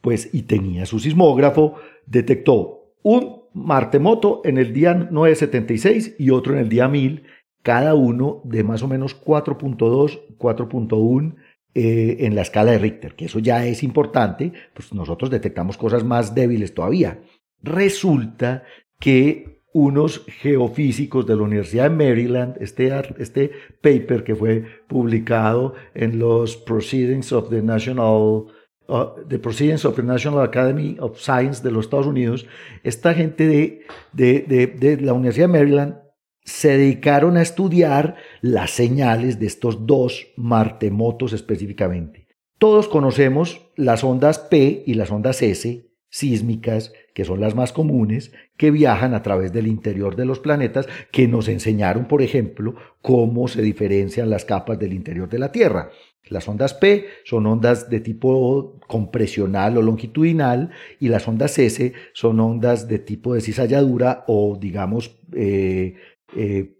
pues, y tenía su sismógrafo, detectó un martemoto en el día 976 y otro en el día 1000, cada uno de más o menos 4.2, 4.1 eh, en la escala de Richter, que eso ya es importante, pues nosotros detectamos cosas más débiles todavía. Resulta que unos geofísicos de la Universidad de Maryland, este, este paper que fue publicado en los Proceedings of the National uh, the Proceedings of the National Academy of Science de los Estados Unidos, esta gente de, de, de, de la Universidad de Maryland se dedicaron a estudiar las señales de estos dos martemotos específicamente. Todos conocemos las ondas P y las ondas S sísmicas, que son las más comunes, que viajan a través del interior de los planetas, que nos enseñaron, por ejemplo, cómo se diferencian las capas del interior de la Tierra. Las ondas P son ondas de tipo compresional o longitudinal y las ondas S son ondas de tipo de cizalladura o, digamos, eh, eh,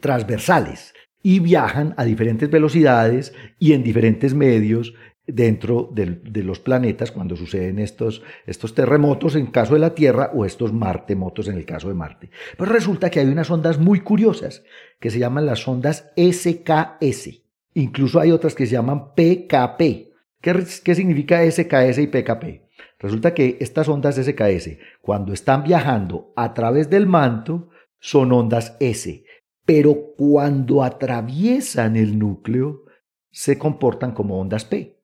transversales y viajan a diferentes velocidades y en diferentes medios dentro de los planetas cuando suceden estos, estos terremotos en caso de la Tierra o estos martemotos en el caso de Marte. Pero resulta que hay unas ondas muy curiosas que se llaman las ondas SKS. Incluso hay otras que se llaman PKP. ¿Qué, qué significa SKS y PKP? Resulta que estas ondas SKS, cuando están viajando a través del manto, son ondas S, pero cuando atraviesan el núcleo, se comportan como ondas P.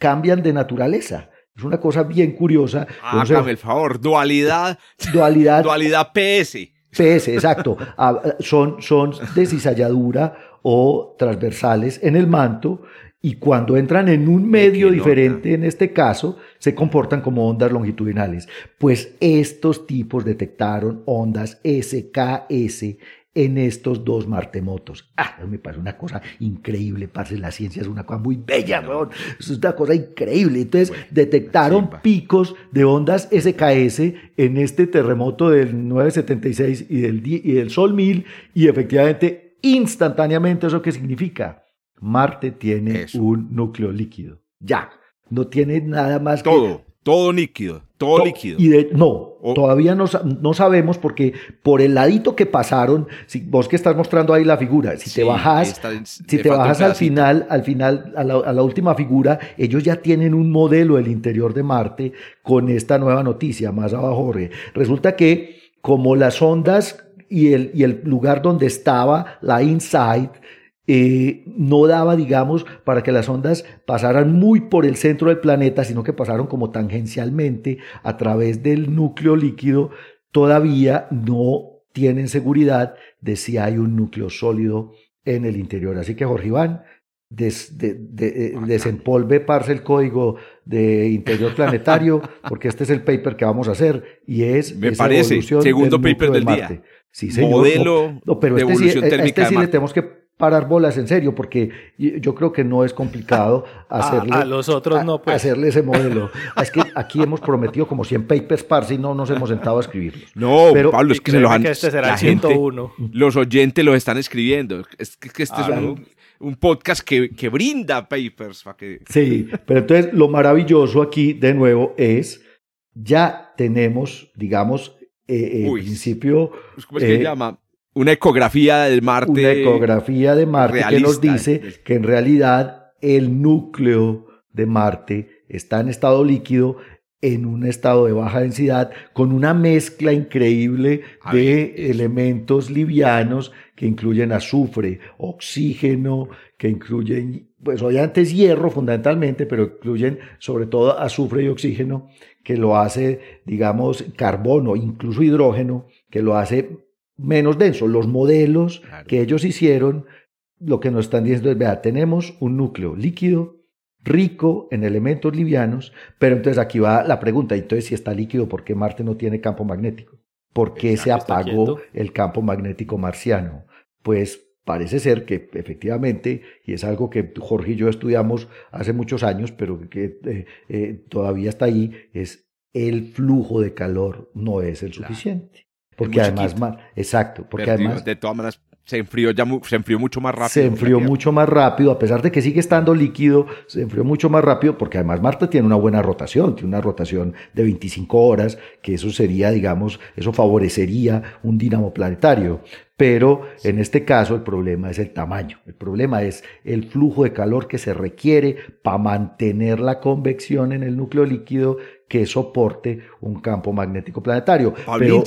Cambian de naturaleza. Es una cosa bien curiosa. Hágame el favor, dualidad, dualidad dualidad PS. PS, exacto. Ah, son, son de cizalladura o transversales en el manto y cuando entran en un medio diferente, en este caso, se comportan como ondas longitudinales. Pues estos tipos detectaron ondas SKS en estos dos martemotos. Ah, me parece una cosa increíble, parce, la ciencia es una cosa muy bella, weón. Es una cosa increíble. Entonces, detectaron picos de ondas SKS en este terremoto del 976 y del, y del Sol 1000 y efectivamente instantáneamente. ¿Eso qué significa? Marte tiene Eso. un núcleo líquido. Ya. No tiene nada más que Todo, líquido, todo To- líquido. Y de- no, todavía no, no sabemos porque por el ladito que pasaron, si vos que estás mostrando ahí la figura, si Sí, te bajas, si te bajas al final, al final, a la, a la última figura, ellos ya tienen un modelo del interior de Marte con esta nueva noticia más abajo. Jorge. Resulta que como las ondas y el, y el lugar donde estaba la InSight eh, no daba, digamos, para que las ondas pasaran muy por el centro del planeta, sino que pasaron como tangencialmente a través del núcleo líquido, todavía no tienen seguridad de si hay un núcleo sólido en el interior. Así que Jorge Iván, des- de- de- eh, desempolve, parce, el código de interior planetario, porque este es el paper que vamos a hacer y es Me esa parece, segundo del paper de del día. Marte. Sí, señor. Modelo No, no, pero de este sí- evolución a térmica este sí le tenemos que parar bolas en serio, porque yo creo que no es complicado hacerle, a los otros a- no, pues. hacerle ese modelo. Es que aquí hemos prometido como 100 papers, parce, y no nos hemos sentado a escribirlos. No, Pero- Pablo, es que se los han... que este será el gente- 101. los oyentes los están escribiendo. Es que, que este Ah, es un, un podcast que, que brinda papers. para que... Sí, pero entonces lo maravilloso aquí de nuevo es, ya tenemos, digamos, eh, en Uy. principio ¿Cómo es que Eh, se llama? Una ecografía del Marte. una ecografía de Marte que nos dice que en realidad el núcleo de Marte está en estado líquido, en un estado de baja densidad, con una mezcla increíble de elementos livianos que incluyen azufre, oxígeno, que incluyen, pues obviamente es hierro fundamentalmente, pero incluyen sobre todo azufre y oxígeno, que lo hace, digamos, carbono, incluso hidrógeno, que lo hace menos denso. Los modelos Claro. que ellos hicieron, lo que nos están diciendo es, vea, tenemos un núcleo líquido rico en elementos livianos, pero entonces aquí va la pregunta, entonces si está líquido, ¿por qué Marte no tiene campo magnético? ¿Por qué se apagó el campo magnético marciano? Pues parece ser que efectivamente, y es algo que Jorge y yo estudiamos hace muchos años, pero que eh, eh, todavía está ahí, es el flujo de calor no es el Claro. suficiente. Porque además, chiquito. exacto, porque además de todas maneras, se enfrió, ya se enfrió mucho más rápido. se enfrió mucho más rápido, a pesar de que sigue estando líquido, se enfrió mucho más rápido, porque además Marte tiene una buena rotación, tiene una rotación de 25 horas, que eso sería, digamos, eso favorecería un dínamo planetario. Pero en este caso el problema es el tamaño, el problema es el flujo de calor que se requiere para mantener la convección en el núcleo líquido que soporte un campo magnético planetario. Pero-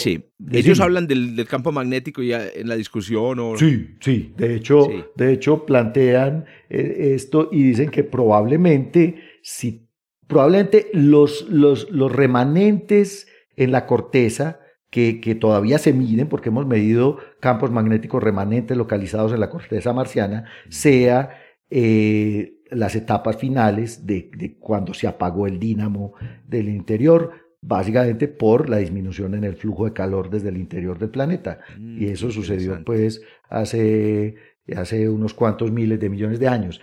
ellos hablan del, del campo magnético ya en la discusión. O... Sí, sí. De hecho, Sí. de hecho plantean eh, esto y dicen que probablemente, si, probablemente los, los, los remanentes en la corteza que, que todavía se miden, porque hemos medido campos magnéticos remanentes localizados en la corteza marciana, sea eh, las etapas finales de, de cuando se apagó el dínamo del interior, básicamente por la disminución en el flujo de calor desde el interior del planeta. Mm, Y eso sucedió pues hace, hace unos cuantos miles de millones de años.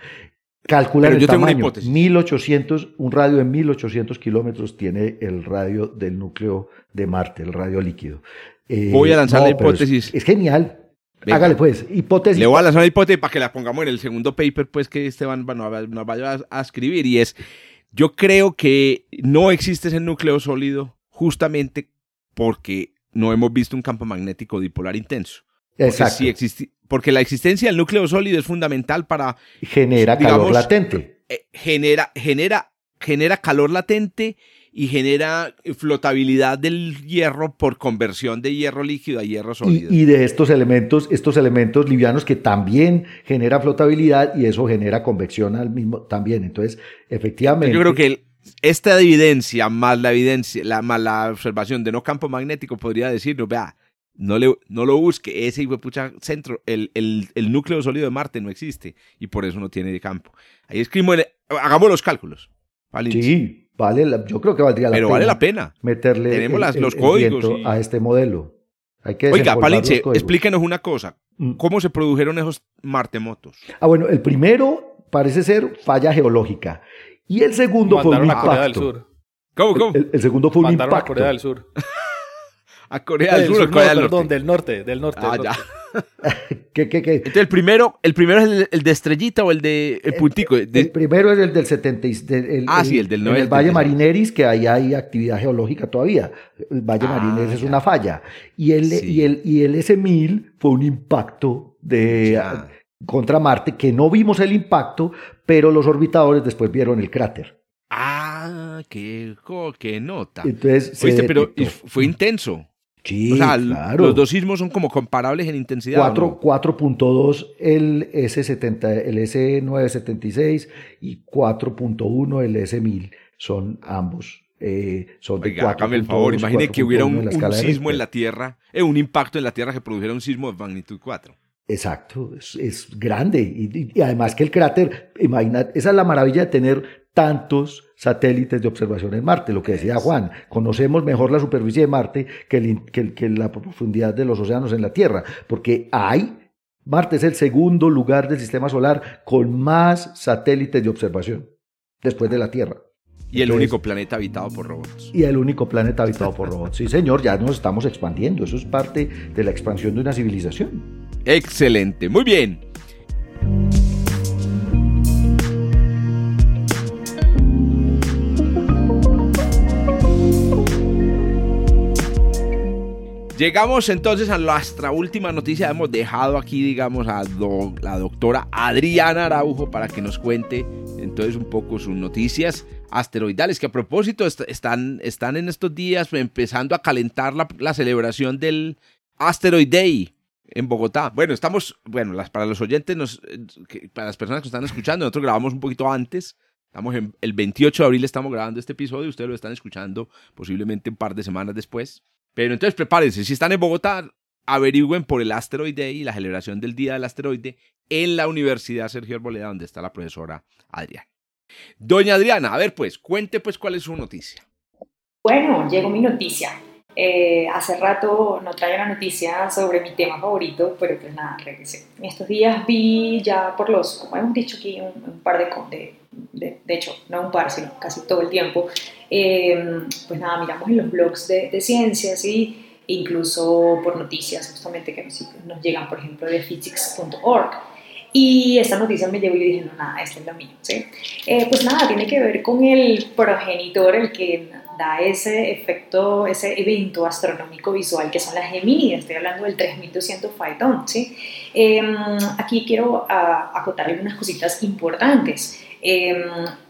Calcular el yo tengo una tamaño. hipótesis. 1800, un radio de 1800 kilómetros tiene el radio del núcleo de Marte, el radio líquido. Eh, Voy a lanzar la es- hipótesis. Es, genial. Venga. Hágale pues, hipótesis. Le voy a lanzar una hipótesis para que la pongamos en el segundo paper pues que Esteban nos va- nos vaya a, a escribir y es, yo creo que no existe ese núcleo sólido justamente porque no hemos visto un campo magnético dipolar intenso. Porque, Exacto. existi- porque la existencia del núcleo sólido es fundamental para Genera calor digamos, latente. eh, genera, genera, genera calor latente y genera flotabilidad del hierro por conversión de hierro líquido a hierro sólido. y de estos elementos, estos elementos livianos que también generan flotabilidad y eso genera convección al mismo también. Entonces, efectivamente. Yo creo que el- esta evidencia más la evidencia, la, más la observación de no campo magnético podría decirnos, vea, no, le, no lo busque, ese pucha centro, el, el, el núcleo sólido de Marte no existe y por eso no tiene campo. Ahí escribimos, hagamos los cálculos. Sí, vale, la- yo creo que valdría la pero pena. vale la pena. meterle Tenemos el- las- el- los el códigos y- a este modelo. Hay que Oiga, Palinche, explíquenos una cosa. Mm. ¿Cómo se produjeron esos martemotos? Ah, bueno, el primero parece ser falla geológica y el segundo fue un Mandaron a Corea del impacto. Sur. ¿Cómo, cómo? El, el segundo fue un a impacto. Corea del Sur. A Corea del Del Sur o Corea no, del perdón, Norte. del norte, del norte. Ah, del ya. norte. ¿Qué, qué, qué? Entonces el primero, el primero es el, el de estrellita o el de el puntico. de- El primero es el del 70, y- del- el, Ah, sí, el del en nueve- el Valle Marineris, que ahí hay actividad geológica todavía. El Valle Ah, Marineris es una falla. Y el, Sí. y el, y el S-1000 fue un impacto de, Ya. contra Marte, que no vimos el impacto, pero los orbitadores después vieron el cráter. Ah, qué, qué nota. Entonces, Oíste, pero fue intenso. Sí, o sea, claro. los dos sismos son como comparables en intensidad. ¿o Cuatro- no? 4.2 el S70, el S976 y 4.1 el S1000 son ambos. eh, son de Oiga, hágame el 4.2, favor, imagine que hubiera 4.1 un, un sismo en la Tierra, eh, un impacto en la Tierra que produjera un sismo de magnitud 4. Exacto, es, es grande. Y, y- y además que el cráter, imagina, esa es la maravilla de tener tantos satélites de observación en Marte, lo que decía Juan, conocemos mejor la superficie de Marte que, el in- que el- que la profundidad de los océanos en la Tierra, porque hay, Marte es el segundo lugar del sistema solar con más satélites de observación, después de la Tierra. Y el Entonces- único planeta habitado por robots. Y el único planeta habitado por robots. Sí, señor, ya nos estamos expandiendo. Eso es parte de la expansión de una civilización. Excelente, muy bien. Llegamos entonces a nuestra última noticia. Hemos dejado aquí, digamos, a la doctora Adriana Araujo para que nos cuente entonces un poco sus noticias asteroidales, que a propósito est- están, están en estos días empezando a calentar la, celebración del Asteroid Day en Bogotá. Bueno, estamos, bueno, las, para los oyentes, nos, para las personas que están escuchando, nosotros grabamos un poquito antes. Estamos en el 28 de abril, estamos grabando este episodio. Ustedes lo están escuchando posiblemente un par de semanas después. Pero entonces prepárense, si están en Bogotá, averigüen por el Asteroid Day y la celebración del Día del Asteroide en la Universidad Sergio Arboleda, donde está la profesora Adriana. Doña Adriana, a ver pues, cuente pues cuál es su noticia. Bueno, llegó mi noticia. Eh, hace rato no traía una noticia sobre mi tema favorito, pero pues nada, regresé. En estos días vi ya por los, como hemos dicho aquí, un, par de, de, de, de hecho, no un par, sino casi todo el tiempo, eh, pues nada, miramos en los blogs de, de ciencias y incluso por noticias justamente que nos, nos llegan, por ejemplo, de physics.org. Y esta noticia me llegó y yo dije, no, nada, esta es la mía, ¿sí? Eh, pues nada, tiene que ver con el progenitor, el que da ese efecto, ese evento astronómico visual que son las Gemínidas, estoy hablando del 3200 Phaeton, ¿sí? Eh, aquí quiero ah, acotar algunas cositas importantes. Eh,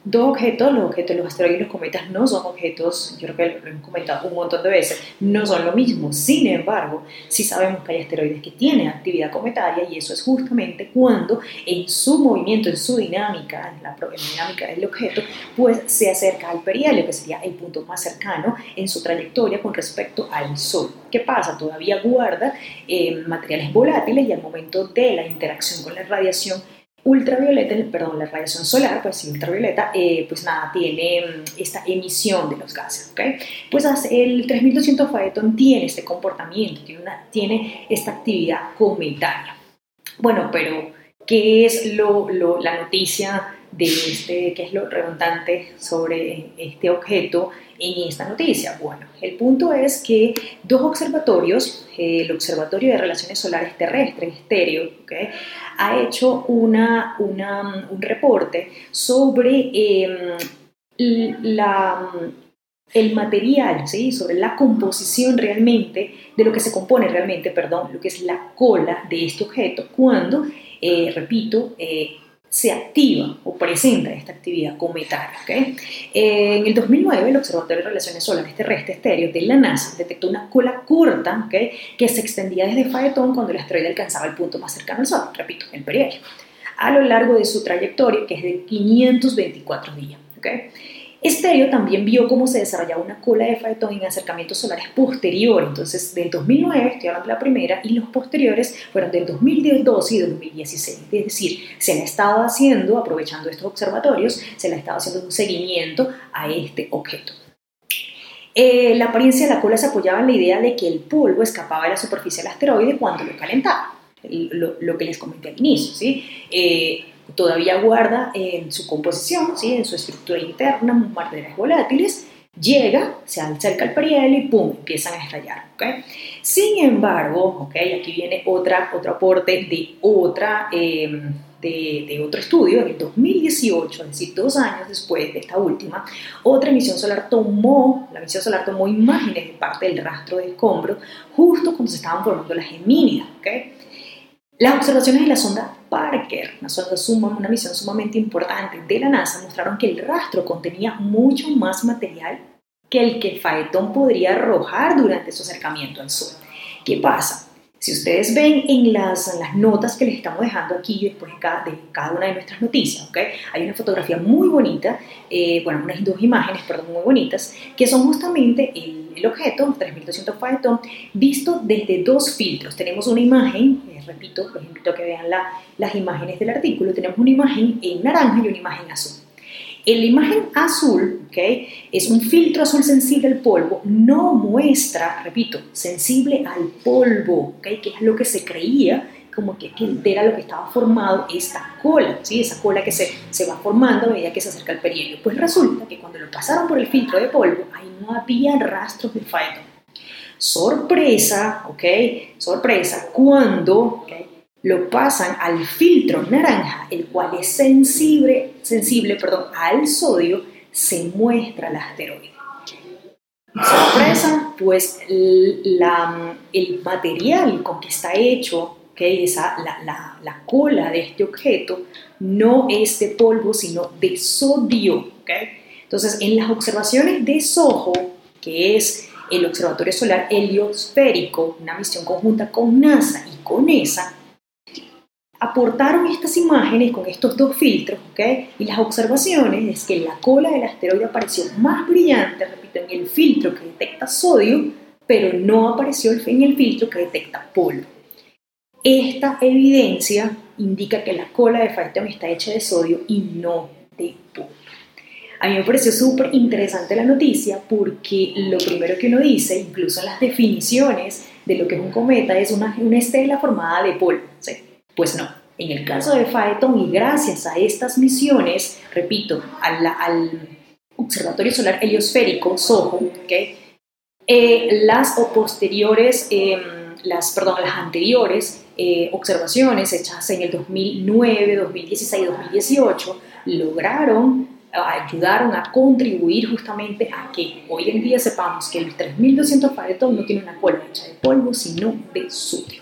dos objetos, los objetos, los asteroides y los cometas no son objetos, yo creo que lo hemos comentado un montón de veces, no son lo mismo. Sin embargo, sí sabemos que hay asteroides que tienen actividad cometaria y eso es justamente cuando en su movimiento, en su dinámica, en la, dinámica del objeto, pues se acerca al perihelio, que sería el punto más cercano en su trayectoria con respecto al Sol. ¿Qué pasa? Todavía guarda eh, materiales volátiles y al momento de la interacción con la radiación ultravioleta, perdón, la radiación solar, pues sí, ultravioleta, eh, pues nada, tiene mm, esta emisión de los gases, ¿ok? Pues el 3200 Phaeton tiene este comportamiento, tiene, una, tiene esta actividad cometaria. Bueno, pero ¿qué es lo, lo- la noticia de este, qué es lo redundante sobre este objeto en esta noticia? Bueno, el punto es que dos observatorios, eh, el Observatorio de Relaciones Solares Terrestres, estéreo, ¿ok? ha hecho una, una- un reporte sobre eh, la, el material, ¿sí? sobre la composición realmente, de lo que se compone realmente, perdón, lo que es la cola de este objeto, cuando, eh, repito, eh, se activa o presenta esta actividad cometaria. ¿ok? Eh, en el 2009, el Observatorio de Relaciones Solares Terrestres Estéreo de la NASA detectó una cola corta ¿ok? que se extendía desde Phaeton cuando el asteroide alcanzaba el punto más cercano al Sol, repito, el perihelio, a lo largo de su trayectoria, que es de 524 días. ¿ok? Estéreo también vio cómo se desarrollaba una cola de Phaeton en acercamientos solares posteriores, entonces del 2009, estoy hablando de la primera, y los posteriores fueron del 2012 y 2016. Es decir, se le ha estado haciendo, aprovechando estos observatorios, se le ha estado haciendo un seguimiento a este objeto. Eh, la apariencia de la cola se apoyaba en la idea de que el polvo escapaba de la superficie del asteroide cuando lo calentaba, lo, lo que les comenté al inicio. ¿sí? Eh, todavía guarda en su composición, ¿sí? en su estructura interna, materiales volátiles Llega, se acerca al perihelio y ¡pum! empiezan a estallar. ¿okay? Sin embargo, ¿okay? aquí viene otra, otro aporte de otra... Eh, de, otro estudio, en el 2018, es decir, dos años después de esta última, otra misión solar tomó, la misión solar tomó imágenes de parte del rastro de escombro justo cuando se estaban formando las gemínidas. ¿okay? Las observaciones de la sonda Parker, una, sonda una misión sumamente importante de la NASA, mostraron que el rastro contenía mucho más material que el que Phaeton podría arrojar durante su acercamiento al Sol. ¿Qué pasa? Si ustedes ven en las, las notas que les estamos dejando aquí después de cada, de cada una de nuestras noticias, ¿okay? hay una fotografía muy bonita, eh, bueno, unas dos imágenes, perdón, muy bonitas, que son justamente el, el objeto, 3200 Phaeton, visto desde dos filtros. Tenemos una imagen, eh, repito, los invito a que vean la, las imágenes del artículo, tenemos una imagen en naranja y una imagen azul. En la imagen azul, ¿okay? es un filtro azul sensible al polvo, no muestra, repito, sensible al polvo, ¿okay? que es lo que se creía como que, era lo que estaba formado esta cola, ¿sí? esa cola que se, se va formando a medida que se acerca al perihelio. Pues resulta que cuando lo pasaron por el filtro de polvo, ahí no había rastros de Phaeton. Sorpresa, ¿ok? Sorpresa, cuando lo pasan al filtro naranja, el cual es sensible, sensible perdón, al sodio, se muestra el asteroide. Sorpresa, pues la, el material con que está hecho, ¿okay? Esa, la, la, la, cola de este objeto, no es de polvo, sino de sodio. ¿okay? Entonces, en las observaciones de SOHO, que es el Observatorio Solar Heliosférico, una misión conjunta con NASA y con ESA, aportaron estas imágenes con estos dos filtros, ¿ok? Y las observaciones es que la cola del asteroide apareció más brillante, repito, en el filtro que detecta sodio, pero no apareció en el filtro que detecta polvo. Esta evidencia indica que la cola de Phaeton está hecha de sodio y no de polvo. A mí me pareció súper interesante la noticia porque lo primero que uno dice, incluso en las definiciones de lo que es un cometa, es una, una estela formada de polvo. ¿sí? Pues no, en el caso de Phaeton y gracias a estas misiones, repito, al, Observatorio Solar Heliosférico, SOHO. Eh, las o posteriores, em, las, perdón, las anteriores eh, observaciones hechas en el 2009, 2016, 2018 lograron, ayudaron a contribuir justamente a que hoy en día sepamos que el 3200 Phaeton no tiene una cola hecha de polvo, sino de sodio.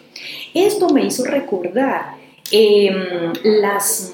Esto me hizo recordar em, las,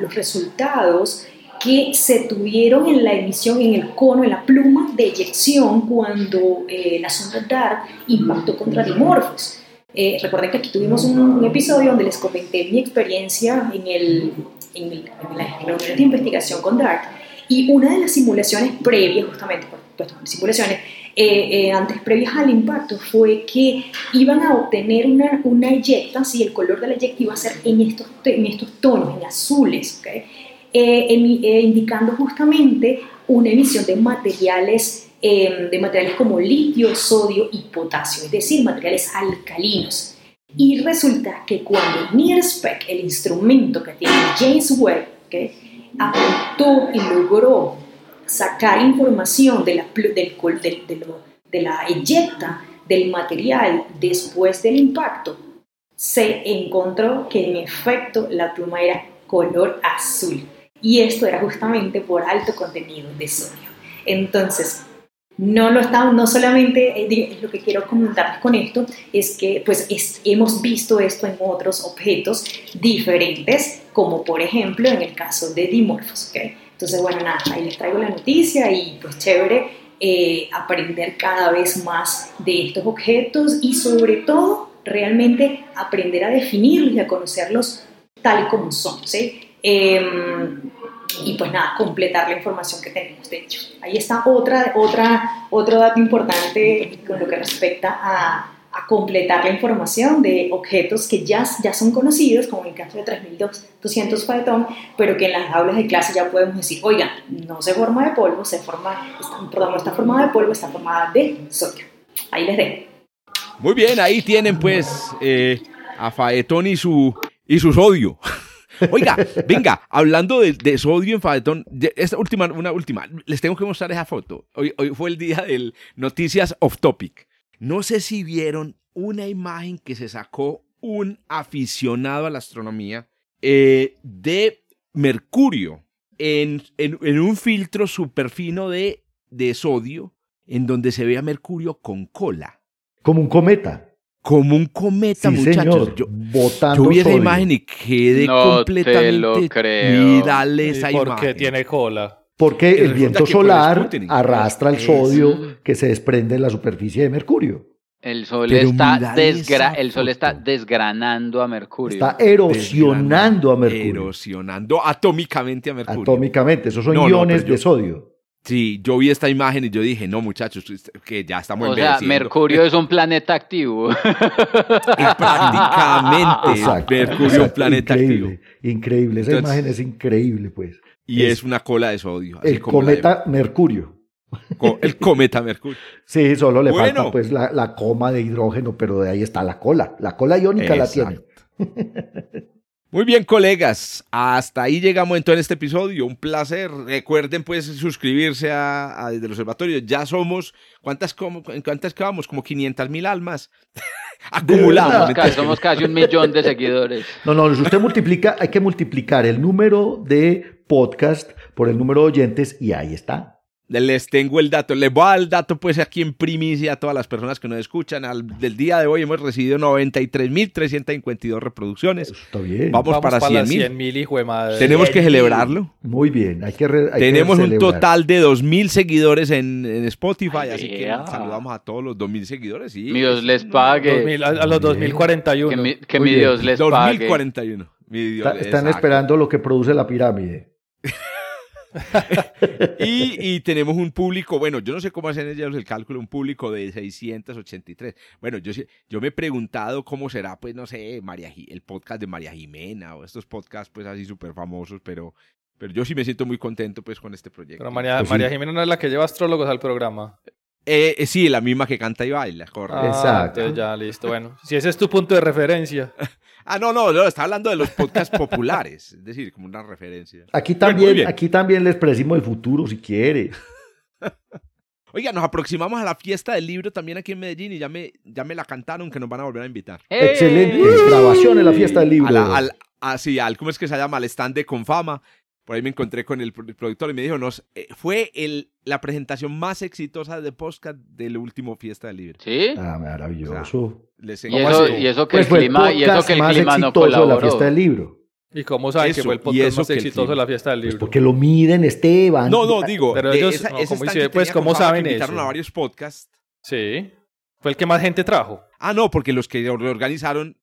los resultados que se tuvieron en la emisión, en el cono, en la pluma de eyección cuando eh, la sonda DART impactó contra dimorfos. Eh, recuerden que aquí tuvimos un, episodio donde les comenté mi experiencia en, el, en, el, en la reunión de investigación con DART y una de las simulaciones previas, justamente, por supuesto, simulaciones, eh, eh, antes previas al impacto fue que iban a obtener una, una eyecta, si el color de la eyecta iba a ser en estos, en estos tonos, en azules, eh, indicando justamente una emisión de materiales, em, de materiales como litio, sodio y potasio, es decir, materiales alcalinos. Y resulta que cuando NIRSPEC, el instrumento que tiene James Webb, apuntó y logró sacar información de la, del, de, de la eyecta del material después del impacto, se encontró que en efecto la pluma era color azul. Y esto era justamente por alto contenido de sodio. Entonces, no lo estamos, no solamente eh, lo que quiero comentarles con esto es que pues hemos visto esto en otros objetos diferentes, como por ejemplo en el caso de dimorfos. ¿okay? Entonces, bueno, nada, ahí les traigo la noticia y pues chévere eh, aprender cada vez más de estos objetos y sobre todo realmente aprender a definirlos y a conocerlos tal como son, ¿sí? Em, y pues nada, completar la información que tenemos de ellos. Ahí está otra, otra, otro dato importante con lo que respecta a a completar la información de objetos que ya, ya son conocidos, como en el caso de 3200 Phaeton, pero que en las aulas de clase ya podemos decir, oigan, no se forma de polvo, se forma, perdón, no está formada de polvo, está formada de sodio. Ahí les dejo. Muy bien, ahí tienen pues eh, a Faetón y su, y su sodio. Oiga, venga, hablando de, de sodio en Fadetón, de- esta última, una última, les tengo que mostrar esa foto. Hoy, hoy fue el día del Noticias Off Topic. No sé si vieron una imagen que se sacó un aficionado a la astronomía eh, de Mercurio en, en- en un filtro súper fino de, de sodio, en donde se ve a Mercurio con cola, Como un cometa. como un cometa, Sí, muchachos. señor. Yo, botando yo vi esa sodio. imagen y quedé No te completamente. lo creo. Mírale esa ¿Y por imagen. qué tiene cola? Porque Y el viento solar arrastra el sodio que se desprende en la superficie de Mercurio. El sol está mírale desgra- esa el sol está foto. desgranando a Mercurio. Está erosionando a Mercurio. Erosionando atómicamente a Mercurio. Atómicamente, esos son No, no, iones yo- de sodio. Sí, yo vi esta imagen y yo dije, no, muchachos, que ya estamos o sea. Mercurio es un planeta activo. Es prácticamente Exacto, Mercurio, un exacto, planeta increíble, activo. Increíble, esa Entonces- imagen es increíble, pues. Y es, Es una cola de sodio. así El como la de- cometa Mercurio. co- el cometa Mercurio. Sí, solo le Bueno. falta pues la, la coma de hidrógeno, pero de ahí está la cola. La cola iónica la tiene. Muy bien, colegas. Hasta ahí llegamos entonces en este episodio. Un placer. Recuerden, pues, suscribirse a, a Desde el Observatorio. Ya somos. ¿Cuántas, como, ¿En cuántas quedamos? Como 500 mil almas acumuladas. Somos casi, somos casi un millón de seguidores. No, no, si usted multiplica, hay que multiplicar el número de podcast por el número de oyentes y ahí está. Les tengo el dato. Les voy a dar el dato, pues, aquí en primicia a todas las personas que nos escuchan. Al, del día de hoy hemos recibido 93.352 reproducciones. Está bien. Vamos, para las 100 mil. 100 mil, hijo de madre. Tenemos que celebrarlo. Muy bien, hay que re- hay que Tenemos un celebrar. total de 2.000 seguidores en, en Spotify, Ay, así que vea. saludamos a todos los 2.000 seguidores. Mi Dios les pague. 2000 a, a los 2041. Que mi, que mi. Dios les pague. 2041. Mi Dios, Está- están exacto. esperando lo que produce la pirámide. Y, y tenemos un público, bueno, yo no sé cómo hacen ellos el cálculo, un público de 683. Bueno, yo, sí- yo me he preguntado cómo será, pues, no sé, María, el podcast de María Jimena o estos podcasts, pues, así súper famosos, pero, pero yo sí me siento muy contento, pues, con este proyecto. Pero María, Pues sí. María Jimena no es la que lleva astrólogos al programa. Eh, eh, sí, la misma que canta y baila, correcto. Ah, Exacto. entonces ya, listo. Bueno, si ese es tu punto de referencia. Ah, no, no, no, está hablando de los podcasts populares, es decir, como una referencia. Aquí también, bien. aquí también les predecimos el futuro si quiere. Oiga, nos aproximamos a la fiesta del libro también aquí en Medellín y ya me, ya me la cantaron que nos van a volver a invitar. Excelente. Grabación en la fiesta del libro. A la- al, así, al, ¿cómo es que se llama? Al stand de Confama. Por ahí me encontré con el, pro- el productor y me dijo, nos, eh, fue el, la presentación más exitosa de podcast del último fiesta del libro. ¿Sí? Ah, maravilloso. Les Y ¿cómo eso, y eso que Pues el fue el clima, y eso podcast que el más clima no exitoso de la fiesta del libro. ¿Y cómo saben Eso, que fue el y podcast eso más que el exitoso de la fiesta del Pues libro? porque lo miden, Esteban. No, no, digo, Pero ellos- esa- no, ese ¿cómo stand dice? que Pues, ¿cómo saben que invitaron eso? a varios podcasts. Sí. Fue el que más gente trajo. Ah, no, porque los que lo organizaron,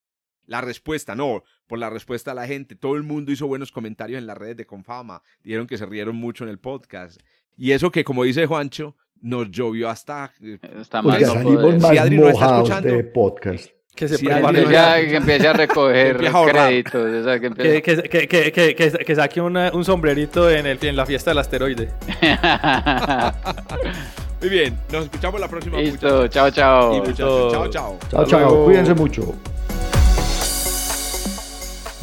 la respuesta, no, por la respuesta a la gente. Todo el mundo hizo buenos comentarios en las redes de Confama. Dijeron que se rieron mucho en el podcast. Y eso que, como dice Juancho, nos llovió hasta... eh, Está mal no salimos más Si Adri no está mojados escuchando. de podcast. Que se Sí, ya. que empiece a recoger créditos. o sea, que empiece- Que, que, que, que, que, que, que saque una- un sombrerito en, el, en la fiesta del asteroide. Muy bien, nos escuchamos la próxima. Listo, chao, Y chao. muchachos, chao, chao. Chao, chao. luego. Cuídense mucho.